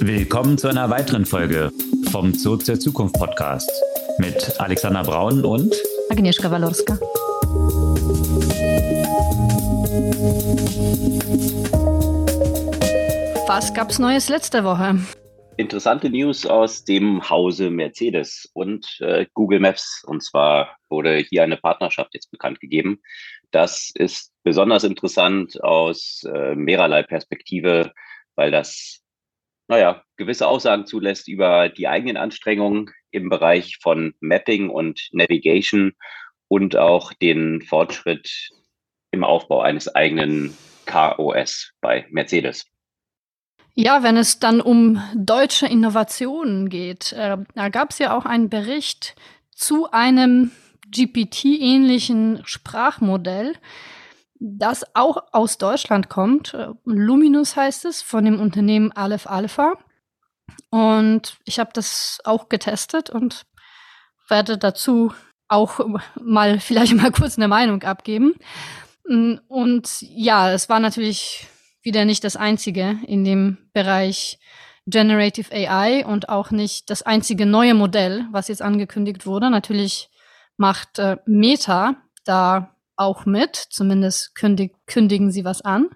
Willkommen zu einer weiteren Folge vom Zoo zur Zukunft Podcast mit Alexander Braun und Agnieszka Walorska. Was gab's Neues letzte Woche? Interessante News aus dem Hause Mercedes und äh, Google Maps. Und zwar wurde hier eine Partnerschaft jetzt bekannt gegeben. Das ist besonders interessant aus äh, mehrerlei Perspektive, weil das naja, gewisse Aussagen zulässt über die eigenen Anstrengungen im Bereich von Mapping und Navigation und auch den Fortschritt im Aufbau eines eigenen KOS bei Mercedes. Ja, wenn es dann um deutsche Innovationen geht, äh, da gab es ja auch einen Bericht zu einem GPT-ähnlichen Sprachmodell, das auch aus Deutschland kommt. Luminus heißt es, von dem Unternehmen Aleph Alpha. Und ich habe das auch getestet und werde dazu auch mal vielleicht mal kurz eine Meinung abgeben. Und ja, es war natürlich wieder nicht das einzige in dem Bereich Generative AI und auch nicht das einzige neue Modell, was jetzt angekündigt wurde. Natürlich macht äh, Meta da auch mit, zumindest kündig, kündigen sie was an.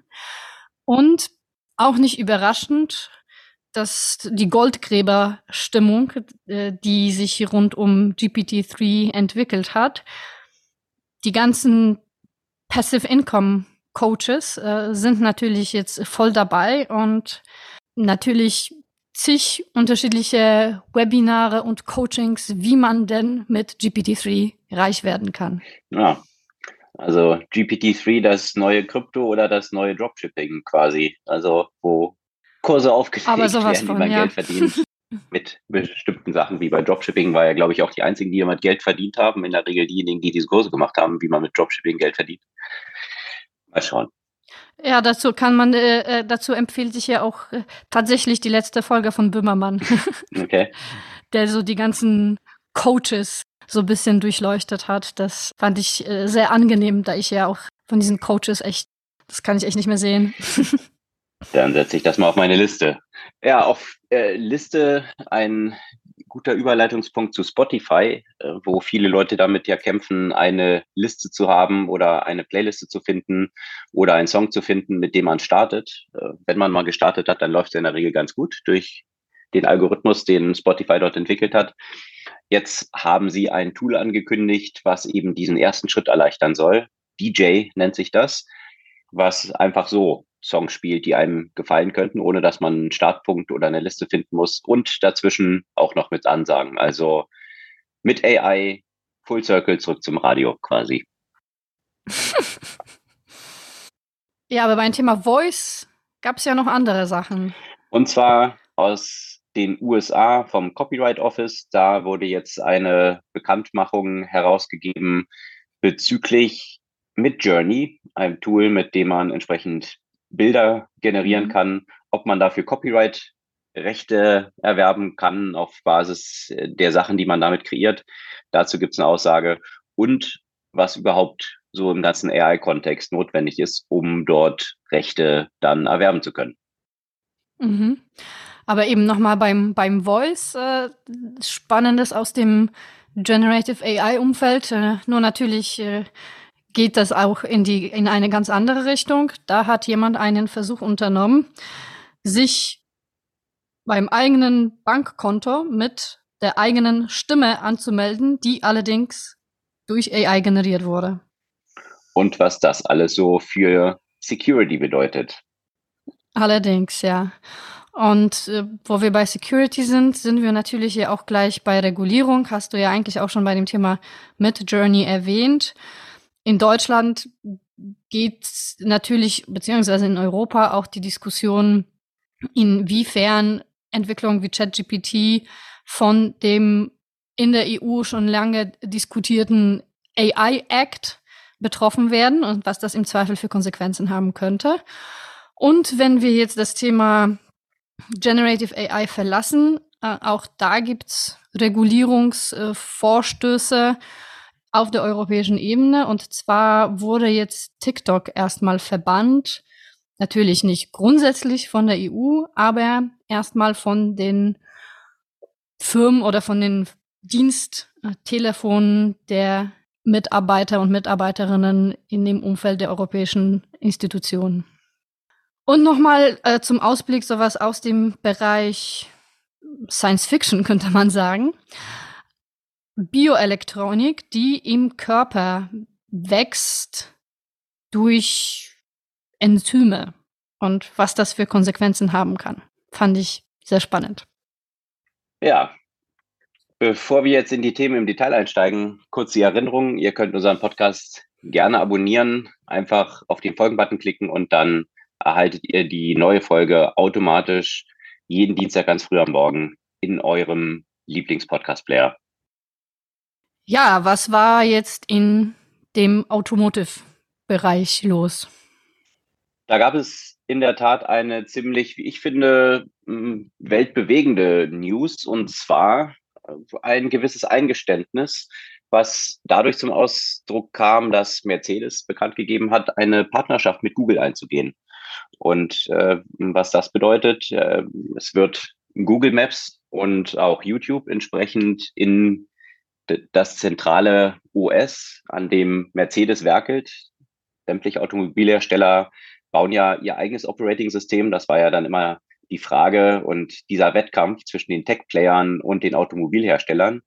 Und auch nicht überraschend, dass die Goldgräberstimmung, äh, die sich rund um GPT-3 entwickelt hat, die ganzen Passive Income Coaches äh, sind natürlich jetzt voll dabei und natürlich zig unterschiedliche Webinare und Coachings, wie man denn mit GPT-3 reich werden kann. Ja, also GPT-3, das neue Krypto oder das neue Dropshipping quasi. Also wo Kurse aufgelegt werden, wie man ja. Geld verdient. mit bestimmten Sachen wie bei Dropshipping war ja, glaube ich, auch die einzigen, die jemand Geld verdient haben. In der Regel diejenigen, die diese Kurse gemacht haben, wie man mit Dropshipping Geld verdient. Mal schauen. Ja, dazu kann man, äh, äh dazu empfiehlt sich ja auch äh, tatsächlich die letzte Folge von Böhmermann. okay. Der so die ganzen Coaches so ein bisschen durchleuchtet hat. Das fand ich äh, sehr angenehm, da ich ja auch von diesen Coaches echt, das kann ich echt nicht mehr sehen. Dann setze ich das mal auf meine Liste. Ja, auf äh, Liste ein guter Überleitungspunkt zu Spotify, äh, wo viele Leute damit ja kämpfen, eine Liste zu haben oder eine Playliste zu finden oder einen Song zu finden, mit dem man startet. Äh, wenn man mal gestartet hat, dann läuft es in der Regel ganz gut durch den Algorithmus, den Spotify dort entwickelt hat. Jetzt haben sie ein Tool angekündigt, was eben diesen ersten Schritt erleichtern soll. DJ nennt sich das, was einfach so Songs spielt, die einem gefallen könnten, ohne dass man einen Startpunkt oder eine Liste finden muss und dazwischen auch noch mit Ansagen. Also mit AI Full Circle zurück zum Radio quasi. ja, aber beim Thema Voice gab es ja noch andere Sachen. Und zwar aus den USA vom Copyright Office. Da wurde jetzt eine Bekanntmachung herausgegeben bezüglich Midjourney, einem Tool, mit dem man entsprechend Bilder generieren mhm. kann, ob man dafür Copyright Rechte erwerben kann auf Basis der Sachen, die man damit kreiert. Dazu gibt es eine Aussage und was überhaupt so im ganzen AI-Kontext notwendig ist, um dort Rechte dann erwerben zu können. Mhm. Aber eben nochmal beim, beim Voice, äh, Spannendes aus dem Generative AI-Umfeld. Äh, nur natürlich äh, geht das auch in, die, in eine ganz andere Richtung. Da hat jemand einen Versuch unternommen, sich beim eigenen Bankkonto mit der eigenen Stimme anzumelden, die allerdings durch AI generiert wurde. Und was das alles so für Security bedeutet. Allerdings, ja. Und äh, wo wir bei Security sind, sind wir natürlich ja auch gleich bei Regulierung. Hast du ja eigentlich auch schon bei dem Thema Mid Journey erwähnt. In Deutschland geht natürlich, beziehungsweise in Europa auch die Diskussion, inwiefern Entwicklungen wie ChatGPT von dem in der EU schon lange diskutierten AI Act betroffen werden und was das im Zweifel für Konsequenzen haben könnte. Und wenn wir jetzt das Thema Generative AI verlassen. Äh, auch da gibt's Regulierungsvorstöße äh, auf der europäischen Ebene. Und zwar wurde jetzt TikTok erstmal verbannt Natürlich nicht grundsätzlich von der EU, aber erstmal von den Firmen oder von den Diensttelefonen der Mitarbeiter und Mitarbeiterinnen in dem Umfeld der europäischen Institutionen. Und nochmal äh, zum Ausblick sowas aus dem Bereich Science Fiction, könnte man sagen. Bioelektronik, die im Körper wächst durch Enzyme und was das für Konsequenzen haben kann. Fand ich sehr spannend. Ja, bevor wir jetzt in die Themen im Detail einsteigen, kurz die Erinnerung, ihr könnt unseren Podcast gerne abonnieren, einfach auf den Folgen-Button klicken und dann erhaltet ihr die neue Folge automatisch jeden Dienstag ganz früh am Morgen in eurem Lieblingspodcast-Player. Ja, was war jetzt in dem Automotive-Bereich los? Da gab es in der Tat eine ziemlich, wie ich finde, weltbewegende News und zwar äh, ein gewisses Eingeständnis, was dadurch zum Ausdruck kam, dass Mercedes bekannt gegeben hat, eine Partnerschaft mit Google einzugehen. Und äh, was das bedeutet, äh, es wird Google Maps und auch YouTube entsprechend in das zentrale OS, an dem Mercedes werkelt. Sämtliche Automobilhersteller bauen ja ihr eigenes Operating-System. Das war ja dann immer die Frage und dieser Wettkampf zwischen den Tech-Playern und den Automobilherstellern.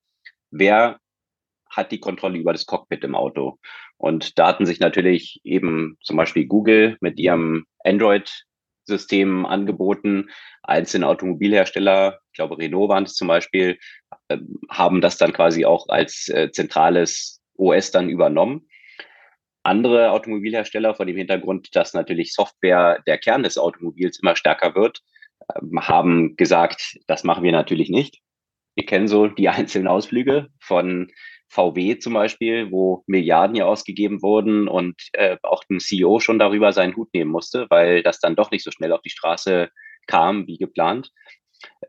Wer hat die Kontrolle über das Cockpit im Auto? Und da hatten sich natürlich eben zum Beispiel Google mit ihrem Android-System angeboten. Einzelne Automobilhersteller, ich glaube Renault waren es zum Beispiel, äh, haben das dann quasi auch als äh, zentrales OS dann übernommen. Andere Automobilhersteller vor dem Hintergrund, dass natürlich Software der Kern des Automobils immer stärker wird, äh, haben gesagt, das machen wir natürlich nicht. Wir kennen so die einzelnen Ausflüge von VW zum Beispiel, wo Milliarden ja ausgegeben wurden und äh, auch ein CEO schon darüber seinen Hut nehmen musste, weil das dann doch nicht so schnell auf die Straße kam wie geplant.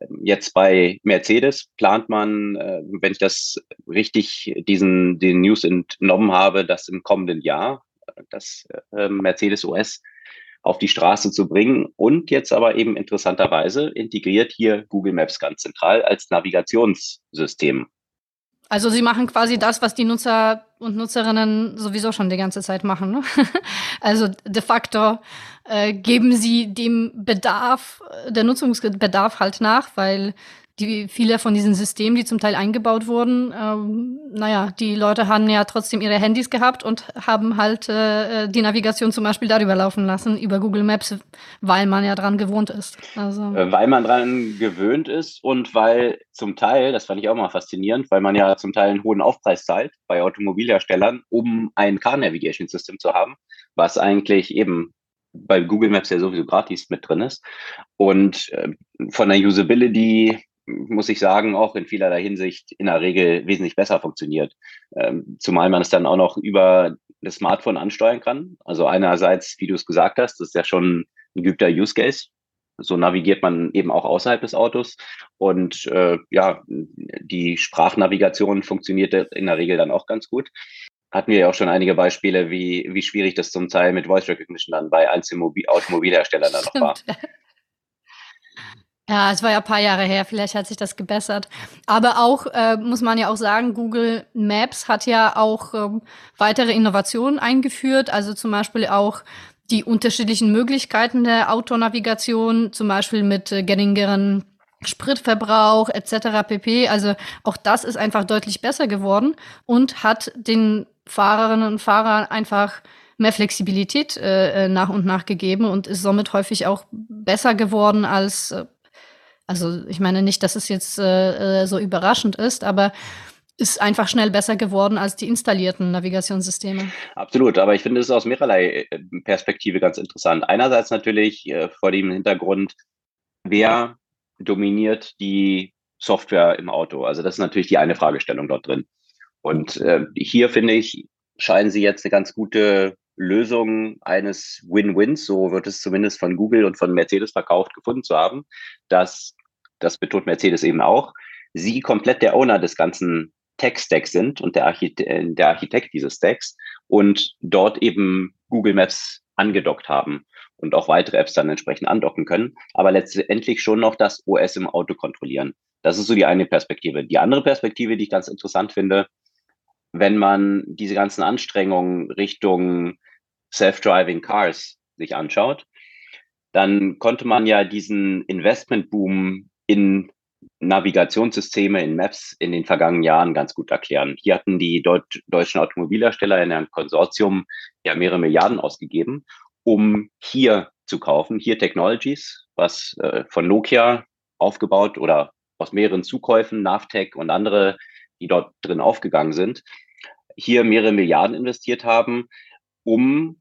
Ähm, jetzt bei Mercedes plant man, äh, wenn ich das richtig diesen den News entnommen habe, dass im kommenden Jahr äh, das äh, Mercedes OS auf die Straße zu bringen und jetzt aber eben interessanterweise integriert hier Google Maps ganz zentral als Navigationssystem. Also sie machen quasi das, was die Nutzer und Nutzerinnen sowieso schon die ganze Zeit machen. Ne? also de facto äh, geben sie dem Bedarf, der Nutzungsbedarf halt nach, weil die viele von diesen Systemen, die zum Teil eingebaut wurden, ähm, naja, die Leute haben ja trotzdem ihre Handys gehabt und haben halt äh, die Navigation zum Beispiel darüber laufen lassen, über Google Maps, weil man ja dran gewohnt ist. Also. Äh, weil man dran gewöhnt ist und weil zum Teil, das fand ich auch mal faszinierend, weil man ja zum Teil einen hohen Aufpreis zahlt bei Automobilherstellern, um ein Car Navigation System zu haben, was eigentlich eben bei Google Maps ja sowieso gratis mit drin ist. Und äh, von der Usability muss ich sagen, auch in vielerlei Hinsicht in der Regel wesentlich besser funktioniert. Ähm, zumal man es dann auch noch über das Smartphone ansteuern kann. Also einerseits, wie du es gesagt hast, das ist ja schon ein geübter Use Case. So navigiert man eben auch außerhalb des Autos. Und äh, ja, die Sprachnavigation funktioniert in der Regel dann auch ganz gut. Hatten wir ja auch schon einige Beispiele, wie, wie schwierig das zum Teil mit Voice Recognition dann bei einzelnen Mobil Automobilherstellern dann noch war. Ja, es war ja ein paar Jahre her, vielleicht hat sich das gebessert. Aber auch, äh, muss man ja auch sagen, Google Maps hat ja auch ähm, weitere Innovationen eingeführt, also zum Beispiel auch die unterschiedlichen Möglichkeiten der Autonavigation, zum Beispiel mit äh, geringeren Spritverbrauch etc. pp. Also auch das ist einfach deutlich besser geworden und hat den Fahrerinnen und Fahrern einfach mehr Flexibilität äh, äh nach und nach gegeben und ist somit häufig auch besser geworden als äh, also ich meine nicht, dass es jetzt äh, äh, so überraschend ist, aber ist einfach schnell besser geworden als die installierten Navigationssysteme. Absolut, aber ich finde es aus mehrerlei äh, Perspektive ganz interessant. Einerseits natürlich äh, vor dem Hintergrund, wer dominiert die Software im Auto? Also das ist natürlich die eine Fragestellung dort drin. Und äh, hier finde ich, scheinen sie jetzt eine ganz gute Lösung eines Win-Wins, so wird es zumindest von Google und von Mercedes verkauft, gefunden zu haben, dass, das betont Mercedes eben auch, sie komplett der Owner des ganzen Tech-Stacks sind und der, Archite äh, der Architekt dieses Stacks und dort eben Google Maps angedockt haben. und auch weitere Apps dann entsprechend andocken können, aber letztendlich schon noch das OS im Auto kontrollieren. Das ist so die eine Perspektive. Die andere Perspektive, die ich ganz interessant finde, wenn man diese ganzen Anstrengungen Richtung Self-Driving Cars sich anschaut, dann konnte man ja diesen Investmentboom in Navigationssysteme, in Maps in den vergangenen Jahren ganz gut erklären. Hier hatten die Deut deutschen Automobilhersteller in einem Konsortium ja mehrere Milliarden ausgegeben, um hier zu kaufen, hier Technologies, was äh, von Nokia aufgebaut oder aus mehreren Zukäufen, Navtec und andere, die dort drin aufgegangen sind, hier mehrere Milliarden investiert haben, um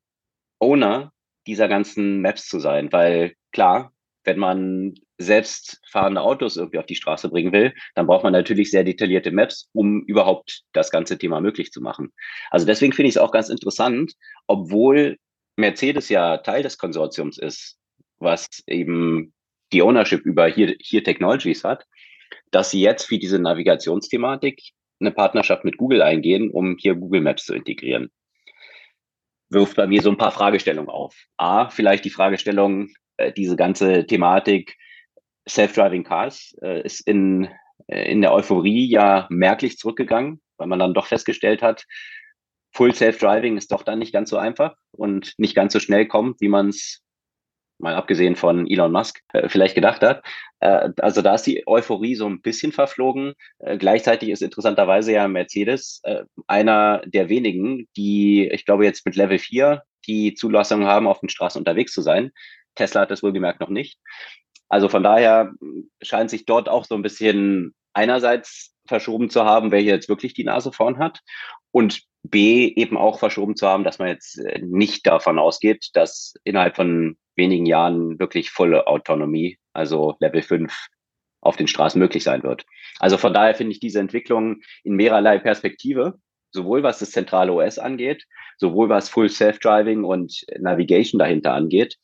Owner dieser ganzen Maps zu sein. Weil klar, wenn man selbstfahrende Autos irgendwie auf die Straße bringen will, dann braucht man natürlich sehr detaillierte Maps, um überhaupt das ganze Thema möglich zu machen. Also deswegen finde ich es auch ganz interessant, obwohl Mercedes ja Teil des Konsortiums ist, was eben die Ownership über hier, hier Technologies hat, dass sie jetzt für diese Navigationsthematik eine Partnerschaft mit Google eingehen, um hier Google Maps zu integrieren. Wirft bei mir so ein paar Fragestellungen auf. A, vielleicht die Fragestellung, äh, diese ganze Thematik Self-Driving Cars äh, ist in, äh, in der Euphorie ja merklich zurückgegangen, weil man dann doch festgestellt hat, Full Self-Driving ist doch dann nicht ganz so einfach und nicht ganz so schnell kommt, wie man es mal abgesehen von Elon Musk, äh, vielleicht gedacht hat. Äh, also da ist die Euphorie so ein bisschen verflogen. Äh, gleichzeitig ist interessanterweise ja Mercedes einer der wenigen, die, ich glaube, jetzt mit Level 4 die Zulassung haben, auf den Straßen unterwegs zu sein. Tesla hat das wohlgemerkt noch nicht. Also von daher scheint sich dort auch so ein bisschen einerseits verschoben zu haben, wer hier jetzt wirklich die Nase vorn hat. Und B eben auch verschoben zu haben, dass man jetzt nicht davon ausgeht, dass innerhalb von wenigen Jahren wirklich volle Autonomie, also Level 5 auf den Straßen möglich sein wird. Also von daher finde ich diese Entwicklung in mehrerlei Perspektive, sowohl was das zentrale OS angeht, sowohl was Full Self-Driving und Navigation dahinter angeht,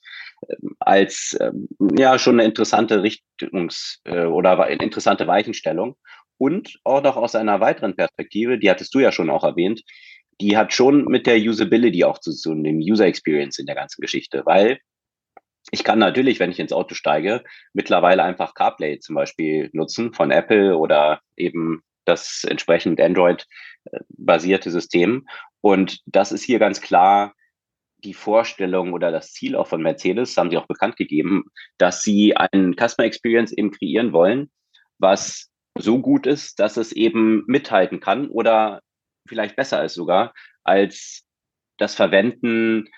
ähm, als ähm, ja schon eine interessante Richtungs- äh, oder eine interessante Weichenstellung. Und auch noch aus einer weiteren Perspektive, die hattest du ja schon auch erwähnt, die hat schon mit der Usability auch zu tun, dem User Experience in der ganzen Geschichte, weil ich kann natürlich, wenn ich ins Auto steige, mittlerweile einfach CarPlay zum Beispiel nutzen von Apple oder eben das entsprechend Android-basierte System. Und das ist hier ganz klar die Vorstellung oder das Ziel auch von Mercedes, haben sie auch bekannt gegeben, dass sie einen Customer Experience eben kreieren wollen, was so gut ist, dass es eben mithalten kann oder vielleicht besser ist sogar als das Verwenden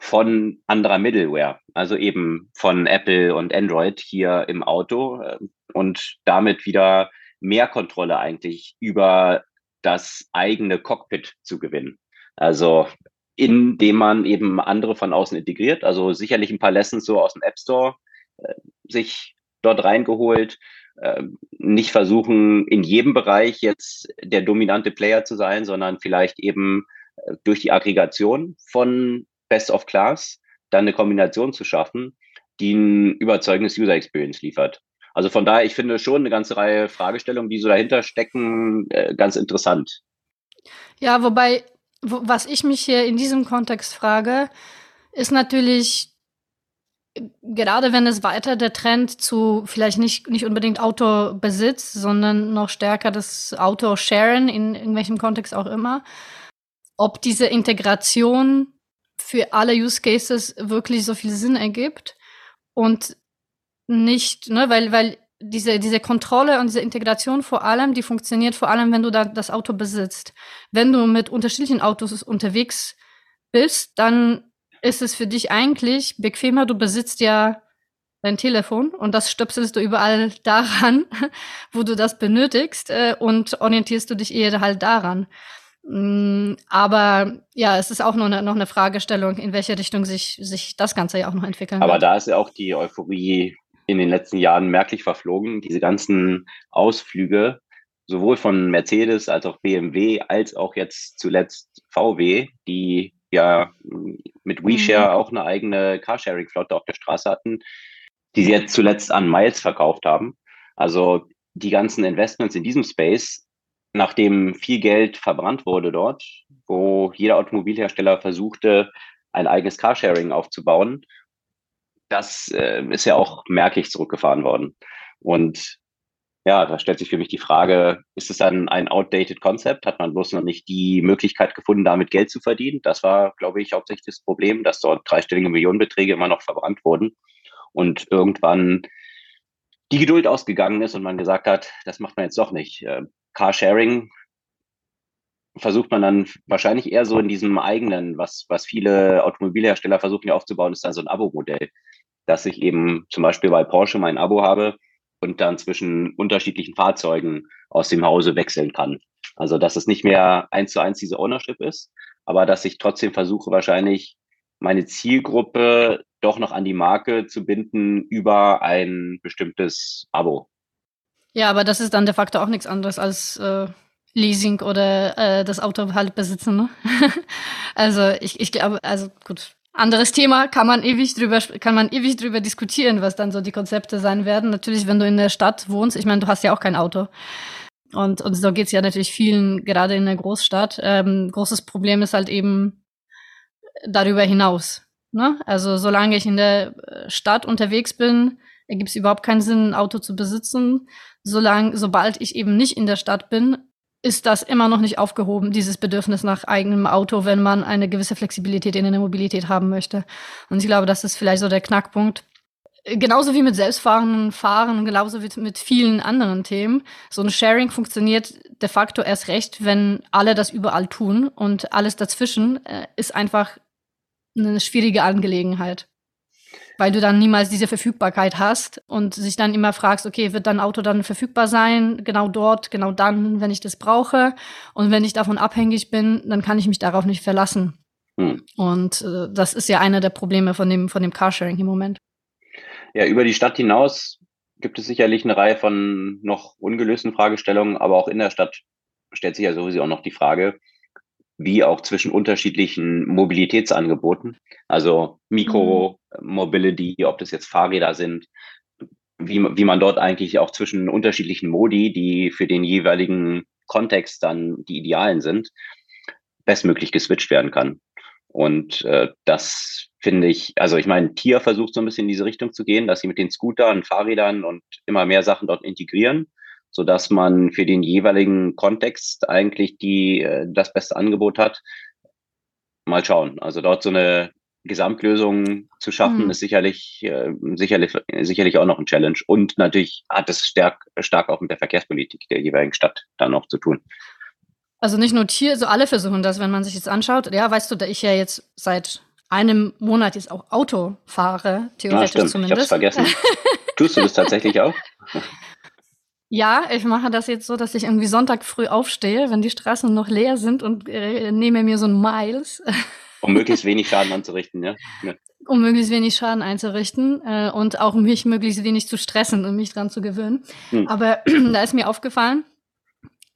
von anderer Middleware, also eben von Apple und Android hier im Auto äh, und damit wieder mehr Kontrolle eigentlich über das eigene Cockpit zu gewinnen. Also indem man eben andere von außen integriert, also sicherlich ein paar Lessons so aus dem App Store äh, sich dort reingeholt, äh, nicht versuchen, in jedem Bereich jetzt der dominante Player zu sein, sondern vielleicht eben äh, durch die Aggregation von Best of Class dann eine Kombination zu schaffen, die ein überzeugendes User Experience liefert. Also von daher, ich finde schon eine ganze Reihe Fragestellungen, die so dahinter stecken, äh, ganz interessant. Ja, wobei, wo, was ich mich hier in diesem Kontext frage, ist natürlich, gerade wenn es weiter der Trend zu vielleicht nicht, nicht unbedingt Autobesitz, sondern noch stärker das Auto-Sharen in, in welchem Kontext auch immer, ob diese Integration für alle Use Cases wirklich so viel Sinn ergibt und nicht, ne, weil, weil diese, diese Kontrolle und diese Integration vor allem, die funktioniert vor allem, wenn du da das Auto besitzt. Wenn du mit unterschiedlichen Autos unterwegs bist, dann ist es für dich eigentlich bequemer, du besitzt ja dein Telefon und das stöpselst du überall daran, wo du das benötigst äh, und orientierst du dich eher halt daran. Mm, aber ja, es ist auch noch eine, noch eine Fragestellung, in welche Richtung sich, sich das Ganze ja auch noch entwickeln Aber wird. da ist ja auch die Euphorie in den letzten Jahren merklich verflogen. Diese ganzen Ausflüge, sowohl von Mercedes als auch BMW, als auch jetzt zuletzt VW, die ja mit WeShare mhm. auch eine eigene Carsharing-Flotte auf der Straße hatten, die sie jetzt zuletzt an Miles verkauft haben. Also die ganzen Investments in diesem Space nachdem viel Geld verbrannt wurde dort, wo jeder Automobilhersteller versuchte, ein eigenes Carsharing aufzubauen, das äh, ist ja auch merklich zurückgefahren worden. Und ja, da stellt sich für mich die Frage, ist es dann ein outdated Konzept? Hat man bloß noch nicht die Möglichkeit gefunden, damit Geld zu verdienen? Das war, glaube ich, hauptsächlich das Problem, dass dort dreistellige Millionenbeträge immer noch verbrannt wurden und irgendwann die Geduld ausgegangen ist und man gesagt hat, das macht man jetzt doch nicht. Carsharing versucht man dann wahrscheinlich eher so in diesem eigenen, was, was viele Automobilhersteller versuchen ja aufzubauen, ist dann so ein Abo-Modell, dass ich eben zum Beispiel bei Porsche mein Abo habe und dann zwischen unterschiedlichen Fahrzeugen aus dem Hause wechseln kann. Also dass es nicht mehr eins zu eins diese Ownership ist, aber dass ich trotzdem versuche, wahrscheinlich meine Zielgruppe doch noch an die Marke zu binden über ein bestimmtes Abo. Ja, aber das ist dann de facto auch nichts anderes als äh, Leasing oder äh, das Auto halt besitzen. Ne? also ich, ich glaube, also gut, anderes Thema kann man ewig drüber kann man ewig drüber diskutieren, was dann so die Konzepte sein werden. Natürlich, wenn du in der Stadt wohnst, ich meine, du hast ja auch kein Auto. Und, und so geht's ja natürlich vielen, gerade in der Großstadt. Ähm, großes Problem ist halt eben darüber hinaus. Ne? Also solange ich in der Stadt unterwegs bin, ergibt es überhaupt keinen Sinn, ein Auto zu besitzen. Solange, sobald ich eben nicht in der Stadt bin, ist das immer noch nicht aufgehoben, dieses Bedürfnis nach eigenem Auto, wenn man eine gewisse Flexibilität in der Mobilität haben möchte. Und ich glaube, das ist vielleicht so der Knackpunkt. Genauso wie mit selbstfahrenden Fahren, genauso wie mit vielen anderen Themen. So ein Sharing funktioniert de facto erst recht, wenn alle das überall tun und alles dazwischen äh, ist einfach eine schwierige Angelegenheit weil du dann niemals diese Verfügbarkeit hast und sich dann immer fragst, okay, wird dein Auto dann verfügbar sein, genau dort, genau dann, wenn ich das brauche. Und wenn ich davon abhängig bin, dann kann ich mich darauf nicht verlassen. Hm. Und äh, das ist ja einer der Probleme von dem, von dem Carsharing im Moment. Ja, über die Stadt hinaus gibt es sicherlich eine Reihe von noch ungelösten Fragestellungen, aber auch in der Stadt stellt sich ja sowieso auch noch die Frage, wie auch zwischen unterschiedlichen Mobilitätsangeboten, also Mikro-Mobility, ob das jetzt Fahrräder sind, wie, wie man dort eigentlich auch zwischen unterschiedlichen Modi, die für den jeweiligen Kontext dann die idealen sind, bestmöglich geswitcht werden kann. Und äh, das finde ich, also ich meine, Tier versucht so ein bisschen in diese Richtung zu gehen, dass sie mit den Scootern, Fahrrädern und immer mehr Sachen dort integrieren so dass man für den jeweiligen Kontext eigentlich die, äh, das beste Angebot hat. Mal schauen. Also dort so eine Gesamtlösung zu schaffen, mhm. ist sicherlich, äh, sicherlich, sicherlich auch noch ein Challenge. Und natürlich hat es stark, stark auch mit der Verkehrspolitik der jeweiligen Stadt dann noch zu tun. Also nicht nur Tier, so alle versuchen das, wenn man sich jetzt anschaut. Ja, weißt du, da ich ja jetzt seit einem Monat jetzt auch Auto fahre, theoretisch ja, zumindest. Ich hab's vergessen. Tust du das tatsächlich auch? Ja, ich mache das jetzt so, dass ich irgendwie Sonntag früh aufstehe, wenn die Straßen noch leer sind und äh, nehme mir so ein Miles. Um möglichst wenig Schaden anzurichten, ja. ja. Um möglichst wenig Schaden einzurichten äh, und auch mich möglichst wenig zu stressen und mich dran zu gewöhnen. Hm. Aber da ist mir aufgefallen,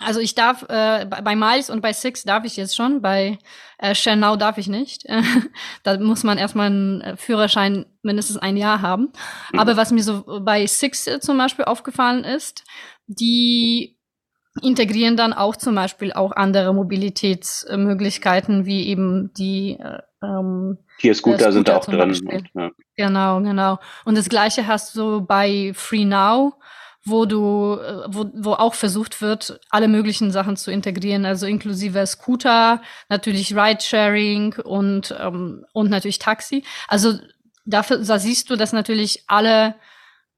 also ich darf äh, bei Miles und bei Six darf ich jetzt schon, bei äh, Shell darf ich nicht. da muss man erstmal einen äh, Führerschein mindestens ein Jahr haben. Mhm. Aber was mir so bei Six äh, zum Beispiel aufgefallen ist, die integrieren dann auch zum Beispiel auch andere Mobilitätsmöglichkeiten, wie eben die äh, ähm, Hier Scooter, Scooter sind auch drin. Und, ja. Genau, genau. Und das gleiche hast du bei Free Now wo du, äh, wo, wo auch versucht wird, alle möglichen Sachen zu integrieren, also inklusive Scooter, natürlich Ridesharing und, ähm, und natürlich Taxi. Also dafür, da siehst du, dass natürlich alle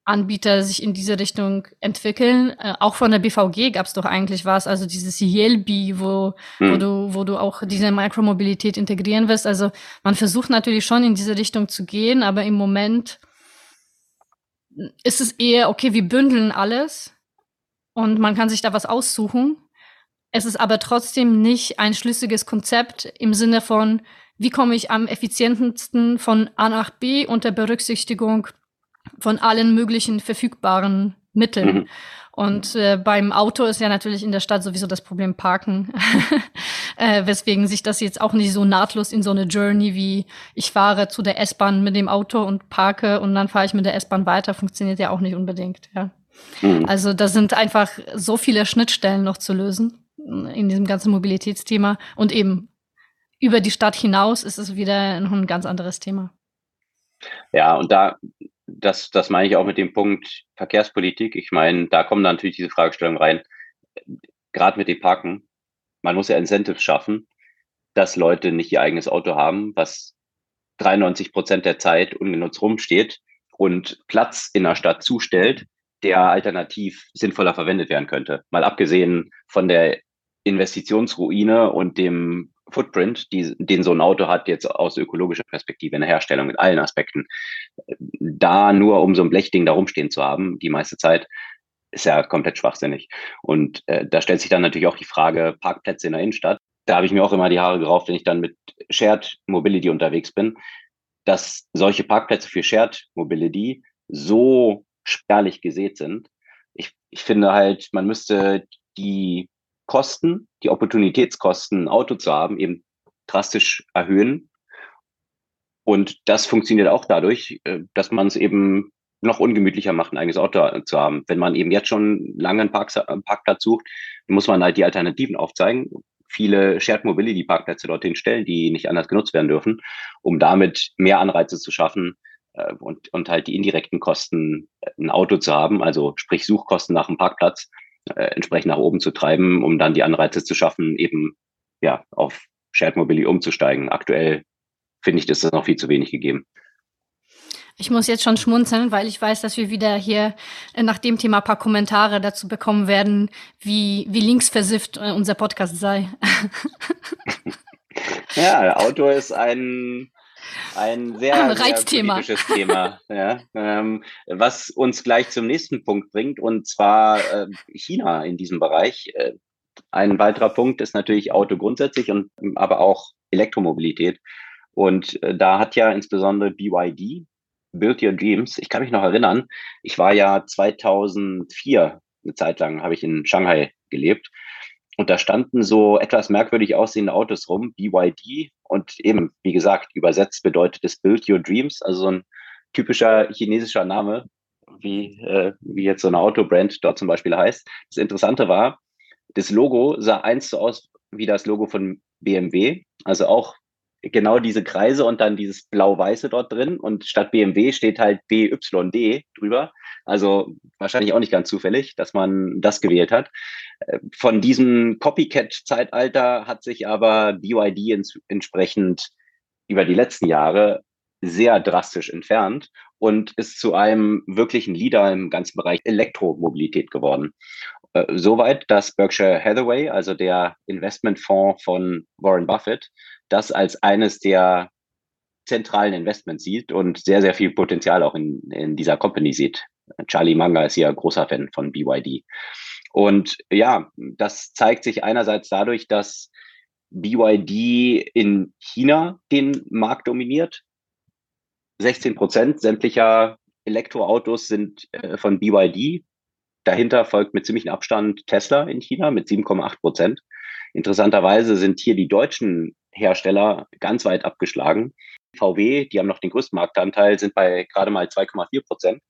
Anbieter sich in diese Richtung entwickeln. Äh, auch von der BVG gab es doch eigentlich was, also dieses Yelby, wo, mhm. wo hm. du, wo du auch diese Mikromobilität integrieren wirst. Also man versucht natürlich schon in diese Richtung zu gehen, aber im Moment ist es eher, okay, wir bündeln alles und man kann sich da was aussuchen. Es ist aber trotzdem nicht ein schlüssiges Konzept im Sinne von, wie komme ich am effizientesten von A nach B unter Berücksichtigung von allen möglichen verfügbaren Mitteln. Mhm. Und äh, beim Auto ist ja natürlich in der Stadt sowieso das Problem Parken, äh, weswegen sich das jetzt auch nicht so nahtlos in so eine Journey wie ich fahre zu der S-Bahn mit dem Auto und parke und dann fahre ich mit der S-Bahn weiter, funktioniert ja auch nicht unbedingt. Ja. Mhm. Also da sind einfach so viele Schnittstellen noch zu lösen in diesem ganzen Mobilitätsthema und eben über die Stadt hinaus ist es wieder noch ein ganz anderes Thema. Ja, und da, das, das meine ich auch mit dem Punkt Verkehrspolitik. Ich meine, da kommen natürlich diese Fragestellungen rein. Gerade mit dem Parken. Man muss ja Incentives schaffen, dass Leute nicht ihr eigenes Auto haben, was 93 Prozent der Zeit ungenutzt rumsteht und Platz in der Stadt zustellt, der alternativ sinnvoller verwendet werden könnte. Mal abgesehen von der Investitionsruine und dem Footprint, die, den so ein Auto hat, jetzt aus ökologischer Perspektive in der Herstellung in allen Aspekten. Da nur um so ein Blechding da rumstehen zu haben, die meiste Zeit, ist ja komplett schwachsinnig. Und äh, da stellt sich dann natürlich auch die Frage, Parkplätze in der Innenstadt. Da habe ich mir auch immer die Haare gerauft, wenn ich dann mit Shared Mobility unterwegs bin, dass solche Parkplätze für Shared Mobility so spärlich gesät sind. Ich, ich finde halt, man müsste die Kosten, die Opportunitätskosten, ein Auto zu haben, eben drastisch erhöhen. Und das funktioniert auch dadurch, äh, dass man es eben noch ungemütlicher macht, ein eigenes Auto zu haben. Wenn man eben jetzt schon lange einen, Park, einen Parkplatz sucht, muss man halt die Alternativen aufzeigen. Viele Shared Mobility Parkplätze dorthin stellen, die nicht anders genutzt werden dürfen, um damit mehr Anreize zu schaffen äh, und, und halt die indirekten Kosten, äh, ein Auto zu haben, also sprich Suchkosten nach einem Parkplatz, äh, entsprechend nach oben zu treiben, um dann die Anreize zu schaffen, eben ja auf Shared Mobility umzusteigen. Aktuell finde ich, ist das noch viel zu wenig gegeben. Ich muss jetzt schon schmunzeln, weil ich weiß, dass wir wieder hier äh, nach dem Thema ein paar Kommentare dazu bekommen werden, wie, wie linksversifft äh, unser Podcast sei. ja, Auto ist ein ein sehr, Reizthema. sehr politisches Thema, ja, ähm, was uns gleich zum nächsten Punkt bringt, und zwar äh, China in diesem Bereich. Äh, ein weiterer Punkt ist natürlich Auto grundsätzlich und aber auch Elektromobilität. Und äh, da hat ja insbesondere BYD, Build Your Dreams, ich kann mich noch erinnern, ich war ja 2004, eine Zeit lang habe ich in Shanghai gelebt und da standen so etwas merkwürdig aussehende Autos rum, BYD. Und eben, wie gesagt, übersetzt bedeutet es Build Your Dreams, also so ein typischer chinesischer Name, wie, äh, wie jetzt so eine Autobrand dort zum Beispiel heißt. Das Interessante war, das Logo sah eins so aus wie das Logo von BMW, also auch genau diese Kreise und dann dieses blau-weiße dort drin und statt BMW steht halt BYD drüber. Also wahrscheinlich auch nicht ganz zufällig, dass man das gewählt hat. Äh, von diesem Copycat-Zeitalter hat sich aber BYD ins, entsprechend über die letzten Jahre sehr drastisch entfernt und ist zu einem wirklichen Leader im ganzen Bereich Elektromobilität geworden. Äh, soweit, dass Berkshire Hathaway, also der Investmentfonds von Warren Buffett, das als eines der zentralen Investments sieht und sehr, sehr viel Potenzial auch in, in dieser Company sieht. Charlie Manga ist ja großer Fan von BYD. Und ja, das zeigt sich einerseits dadurch, dass BYD in China den Markt dominiert. 16 Prozent sämtlicher Elektroautos sind äh, von BYD. Dahinter folgt mit ziemlichem Abstand Tesla in China mit 7,8 Prozent. Interessanterweise sind hier die deutschen Hersteller ganz weit abgeschlagen. VW, die haben noch den größten Marktanteil, sind bei gerade mal 2,4 Prozent.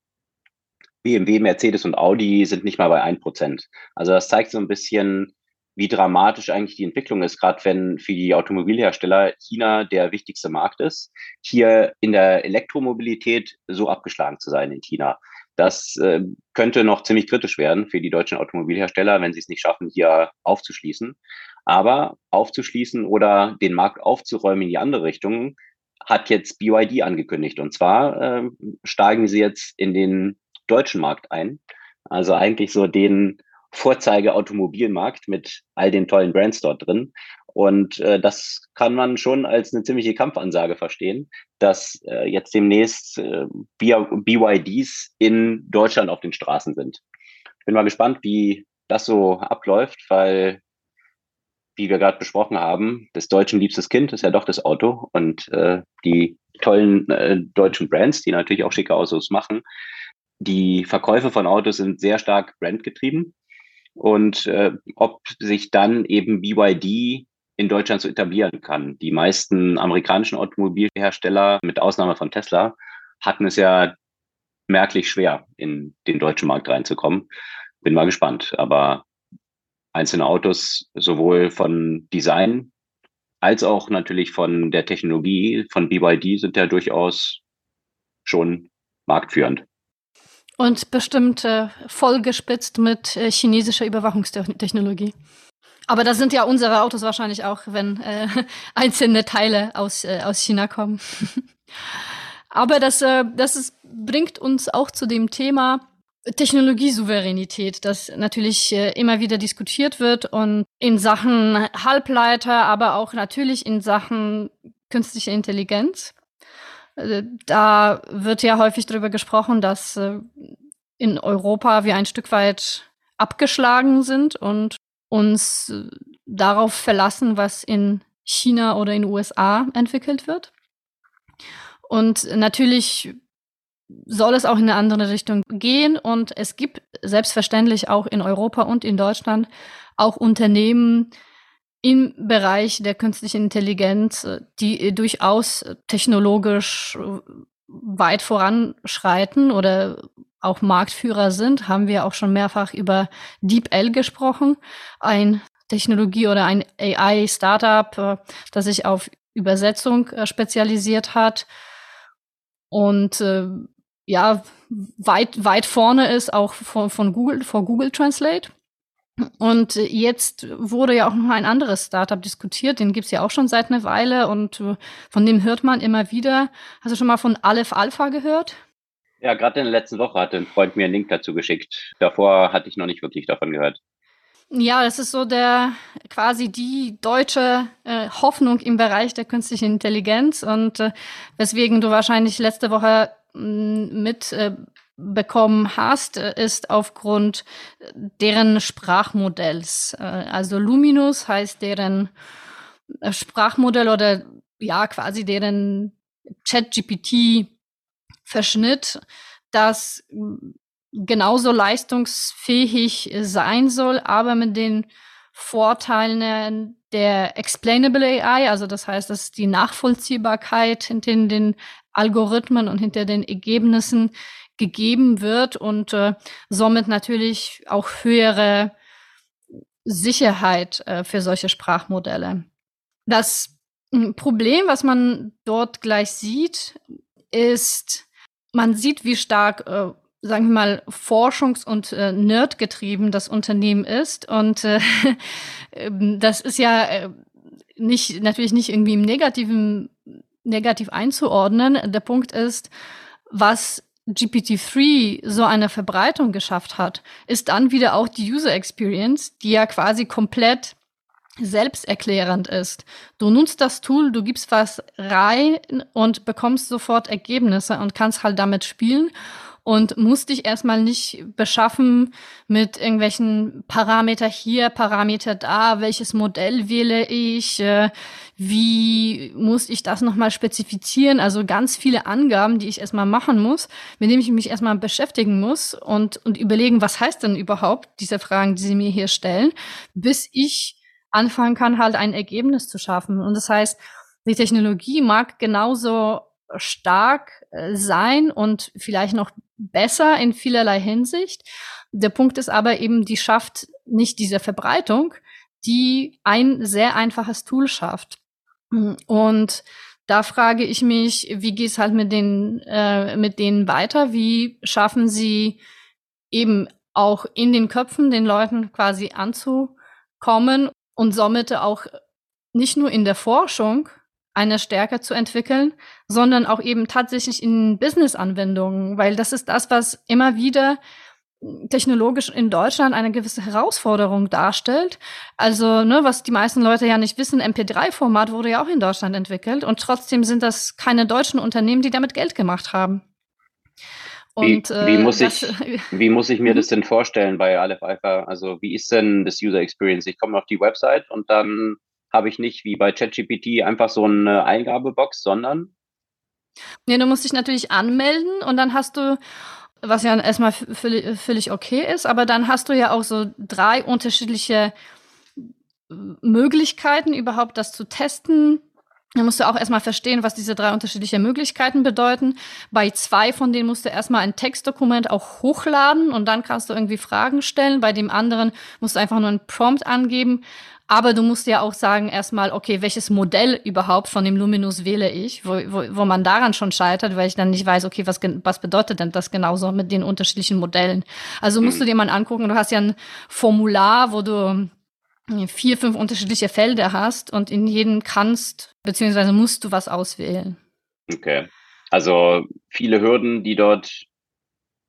BMW, Mercedes und Audi sind nicht mal bei 1 Prozent. Also das zeigt so ein bisschen, wie dramatisch eigentlich die Entwicklung ist, gerade wenn für die Automobilhersteller China der wichtigste Markt ist, hier in der Elektromobilität so abgeschlagen zu sein in China. Das äh, könnte noch ziemlich kritisch werden für die deutschen Automobilhersteller, wenn sie es nicht schaffen, hier aufzuschließen. Aber aufzuschließen oder den Markt aufzuräumen in die andere Richtung, hat jetzt BYD angekündigt. Und zwar äh, steigen sie jetzt in den deutschen Markt ein. Also eigentlich so den Vorzeige-Automobilmarkt mit all den tollen Brands dort drin. Und äh, das kann man schon als eine ziemliche Kampfansage verstehen, dass äh, jetzt demnächst äh, BYDs in Deutschland auf den Straßen sind. Ich bin mal gespannt, wie das so abläuft, weil wie wir gerade besprochen haben, des Deutschen liebstes Kind ist ja doch das Auto und äh, die tollen äh, deutschen Brands, die natürlich auch schicke Autos machen. Die Verkäufe von Autos sind sehr stark brandgetrieben und äh, ob sich dann eben BYD in Deutschland so etablieren kann. Die meisten amerikanischen Automobilhersteller, mit Ausnahme von Tesla, hatten es ja merklich schwer, in den deutschen Markt reinzukommen. Bin mal gespannt. Aber einzelne Autos sowohl von Design als auch natürlich von der Technologie von BYD sind ja durchaus schon marktführend. Und bestimmt äh, vollgespitzt mit äh, chinesischer Überwachungstechnologie. Aber da sind ja unsere Autos wahrscheinlich auch, wenn äh, einzelne Teile aus, äh, aus China kommen. Aber das, äh, das ist, bringt uns auch zu dem Thema Technologiesouveränität, das natürlich äh, immer wieder diskutiert wird und in Sachen Halbleiter, aber auch natürlich in Sachen künstliche Intelligenz. Äh, da wird ja häufig darüber gesprochen, dass äh, in Europa wir ein Stück weit abgeschlagen sind und uns darauf verlassen, was in China oder in den USA entwickelt wird. Und natürlich soll es auch in eine andere Richtung gehen. Und es gibt selbstverständlich auch in Europa und in Deutschland auch Unternehmen im Bereich der künstlichen Intelligenz, die durchaus technologisch weit voranschreiten oder auch Marktführer sind, haben wir auch schon mehrfach über DeepL gesprochen, ein Technologie- oder ein AI-Startup, äh, das sich auf Übersetzung äh, spezialisiert hat und äh, ja weit weit vorne ist auch von, von Google vor Google Translate. Und jetzt wurde ja auch noch ein anderes Startup diskutiert, den gibt's ja auch schon seit einer Weile und von dem hört man immer wieder. Hast du schon mal von Aleph Alpha gehört? Ja, gerade in der letzten Woche hat ein Freund mir einen Link dazu geschickt. Davor hatte ich noch nicht wirklich davon gehört. Ja, das ist so der quasi die deutsche äh, Hoffnung im Bereich der künstlichen Intelligenz und äh, weswegen du wahrscheinlich letzte Woche mm, mit äh, hast, äh, ist aufgrund deren Sprachmodells. Äh, also Luminus heißt deren äh, Sprachmodell oder ja quasi deren ChatGPT Verschnitt, das genauso leistungsfähig sein soll, aber mit den Vorteilen der Explainable AI, also das heißt, dass die Nachvollziehbarkeit hinter den Algorithmen und hinter den Ergebnissen gegeben wird und äh, somit natürlich auch höhere Sicherheit äh, für solche Sprachmodelle. Das hm, Problem, was man dort gleich sieht, ist, man sieht, wie stark, äh, sagen wir mal, forschungs- und äh, nerdgetrieben das Unternehmen ist. Und äh, ähm, das ist ja äh, nicht, natürlich nicht irgendwie im Negativen, negativ einzuordnen. Der Punkt ist, was GPT-3 so eine Verbreitung geschafft hat, ist dann wieder auch die User Experience, die ja quasi komplett selbsterklärend ist. Du nutzt das Tool, du gibst was rein und bekommst sofort Ergebnisse und kannst halt damit spielen und musst dich erstmal nicht beschaffen mit irgendwelchen Parameter hier, Parameter da, welches Modell wähle ich, äh, wie muss ich das nochmal spezifizieren, also ganz viele Angaben, die ich erstmal machen muss, mit denen ich mich erstmal beschäftigen muss und, und überlegen, was heißt denn überhaupt diese Fragen, die sie mir hier stellen, bis ich anfangen kann, halt ein Ergebnis zu schaffen. Und das heißt, die Technologie mag genauso stark äh, sein und vielleicht noch besser in vielerlei Hinsicht. Der Punkt ist aber eben, die schafft nicht diese Verbreitung, die ein sehr einfaches Tool schafft. Und da frage ich mich, wie geht es halt mit den äh, mit denen weiter? Wie schaffen sie eben auch in den Köpfen den Leuten quasi anzukommen und somit auch nicht nur in der Forschung eine Stärke zu entwickeln, sondern auch eben tatsächlich in Business-Anwendungen, weil das ist das, was immer wieder technologisch in Deutschland eine gewisse Herausforderung darstellt. Also, ne, was die meisten Leute ja nicht wissen, MP3-Format wurde ja auch in Deutschland entwickelt und trotzdem sind das keine deutschen Unternehmen, die damit Geld gemacht haben. Und, wie, wie, äh, muss das, ich, wie muss ich mir mhm. das denn vorstellen bei Aleph Alpha? Also wie ist denn das User Experience? Ich komme auf die Website und dann habe ich nicht wie bei ChatGPT einfach so eine Eingabebox, sondern? Nee, du musst dich natürlich anmelden und dann hast du, was ja erstmal völlig, völlig okay ist, aber dann hast du ja auch so drei unterschiedliche Möglichkeiten, überhaupt das zu testen dann musst du auch erstmal verstehen, was diese drei unterschiedlichen Möglichkeiten bedeuten. Bei zwei von denen musst du erstmal ein Textdokument auch hochladen und dann kannst du irgendwie Fragen stellen. Bei dem anderen musst du einfach nur einen Prompt angeben. Aber du musst ja auch sagen erstmal, okay, welches Modell überhaupt von dem Luminous wähle ich, wo, wo, wo man daran schon scheitert, weil ich dann nicht weiß, okay, was, was bedeutet denn das genauso mit den unterschiedlichen Modellen. Also musst du dir mal angucken, du hast ja ein Formular, wo du vier, fünf unterschiedliche Felder hast und in jedem kannst, beziehungsweise musst du was auswählen. Okay. Also viele Hürden, die dort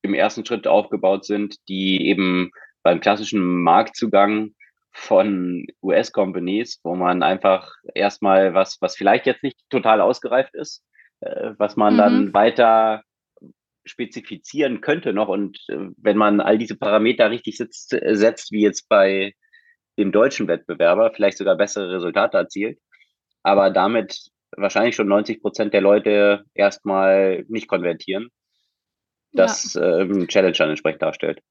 im ersten Schritt aufgebaut sind, die eben beim klassischen Marktzugang von US-Companies, wo man einfach erstmal was, was vielleicht jetzt nicht total ausgereift ist, äh, was man mhm. dann weiter spezifizieren könnte noch. Und äh, wenn man all diese Parameter richtig sitzt, setzt, wie jetzt bei dem deutschen Wettbewerber, vielleicht sogar bessere Resultate erzielt, aber damit wahrscheinlich schon 90 Prozent der Leute erstmal nicht konvertieren, das ja. ähm, Challenge dann entsprechend darstellt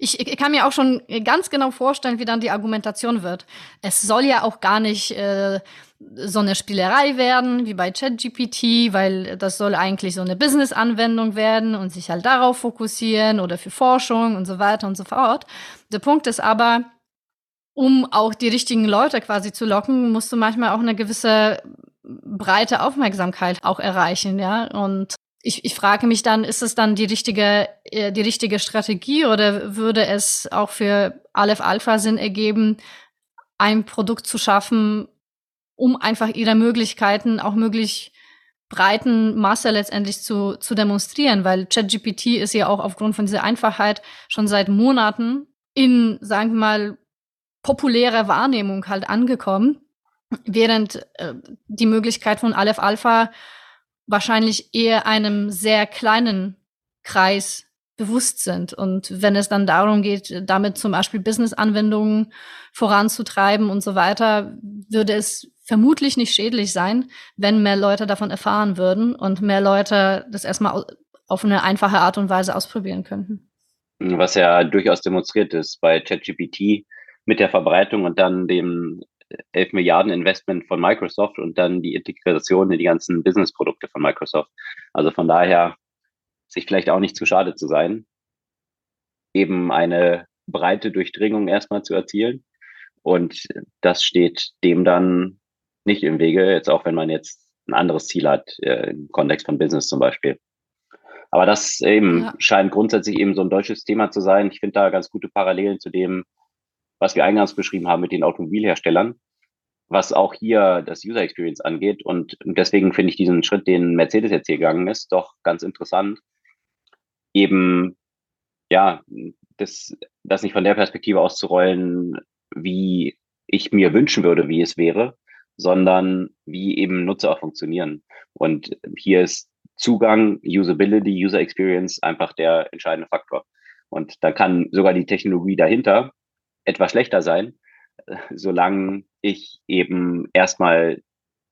ich, ich kann mir auch schon ganz genau vorstellen, wie dann die Argumentation wird. Es soll ja auch gar nicht äh, so eine Spielerei werden wie bei ChatGPT, weil das soll eigentlich so eine Business-Anwendung werden und sich halt darauf fokussieren oder für Forschung und so weiter und so fort. Der Punkt ist aber, um auch die richtigen Leute quasi zu locken, musst du manchmal auch eine gewisse breite Aufmerksamkeit auch erreichen, ja. Und ich, ich frage mich dann, ist es dann die richtige, äh, die richtige Strategie oder würde es auch für Aleph Alpha Sinn ergeben, ein Produkt zu schaffen, um einfach ihre Möglichkeiten auch möglich breiten Masse letztendlich zu, zu demonstrieren, weil ChatGPT ist ja auch aufgrund von dieser Einfachheit schon seit Monaten in, sagen wir mal, populärer Wahrnehmung halt angekommen, während äh, die Möglichkeit von Aleph Alpha wahrscheinlich eher einem sehr kleinen Kreis bewusst sind. Und wenn es dann darum geht, damit zum Beispiel Business-Anwendungen voranzutreiben und so weiter, würde es vermutlich nicht schädlich sein, wenn mehr Leute davon erfahren würden und mehr Leute das erstmal auf eine einfache Art und Weise ausprobieren könnten. Was ja durchaus demonstriert ist bei ChatGPT mit der Verbreitung und dann dem 11 Milliarden Investment von Microsoft und dann die Integration in die ganzen Business-Produkte von Microsoft. Also von daher sich vielleicht auch nicht zu schade zu sein, eben eine breite Durchdringung erstmal zu erzielen. Und das steht dem dann nicht im Wege, jetzt auch wenn man jetzt ein anderes Ziel hat, äh, im Kontext von Business zum Beispiel. Aber das eben ja. scheint grundsätzlich eben so ein deutsches Thema zu sein. Ich finde da ganz gute Parallelen zu dem, was wir eingangs beschrieben haben mit den Automobilherstellern, was auch hier das User Experience angeht. Und deswegen finde ich diesen Schritt, den Mercedes jetzt hier gegangen ist, doch ganz interessant. Eben, ja, das, das nicht von der Perspektive auszurollen, wie ich mir wünschen würde, wie es wäre, sondern wie eben Nutzer auch funktionieren. Und hier ist Zugang, Usability, User Experience einfach der entscheidende Faktor. Und da kann sogar die Technologie dahinter etwas schlechter sein, solange ich eben erstmal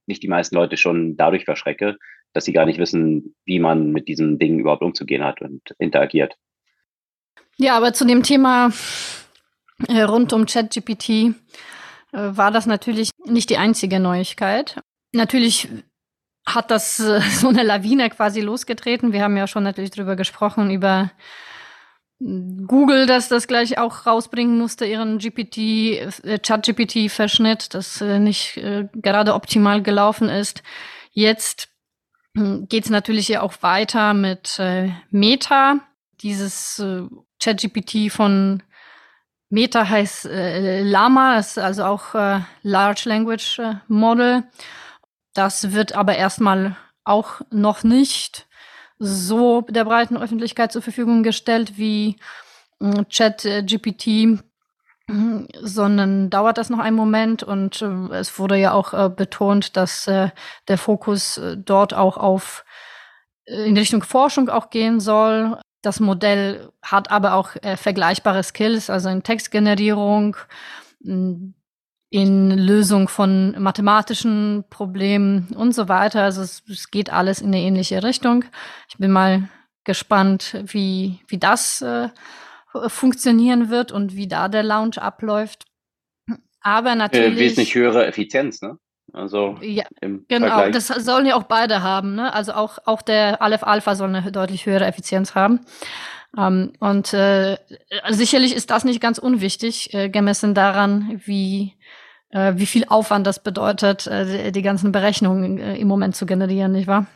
nicht die meisten Leute schon dadurch verschrecke, dass sie gar nicht wissen, wie man mit diesen Dingen überhaupt umzugehen hat und interagiert. Ja, aber zu dem Thema äh, rund um ChatGPT äh, war das natürlich nicht die einzige Neuigkeit. Natürlich hat das äh, so eine Lawine quasi losgetreten. Wir haben ja schon natürlich darüber gesprochen, über Google, dass das gleich auch rausbringen musste, ihren GPT, äh, Chat-GPT-Verschnitt, das äh, nicht äh, gerade optimal gelaufen ist. Jetzt äh, geht es natürlich ja auch weiter mit äh, Meta. Dieses äh, Chat-GPT von Meta heißt äh, Lama, ist also auch Large Language Model. Das wird aber erstmal auch noch nicht so der breiten Öffentlichkeit zur Verfügung gestellt wie äh, Chat-GPT, sondern dauert das noch einen Moment und äh, es wurde ja auch äh, betont, dass äh, der Fokus dort auch auf in Richtung Forschung auch gehen soll. Das Modell hat aber auch vergleichbare Skills, also in Textgenerierung, in Lösung von mathematischen Problemen und so weiter. Also es, es, geht alles in eine ähnliche Richtung. Ich bin mal gespannt, wie, wie das äh, funktionieren wird und wie da der Launch abläuft. Aber natürlich. Äh, wesentlich höhere Effizienz, ne? Also ja, genau, Vergleich. das sollen ja auch beide haben. Ne? Also auch, auch der Aleph Alpha soll eine deutlich höhere Effizienz haben. Ähm, und äh, sicherlich ist das nicht ganz unwichtig, äh, gemessen daran, wie, äh, wie viel Aufwand das bedeutet, äh, die ganzen Berechnungen äh, im Moment zu generieren, nicht wahr?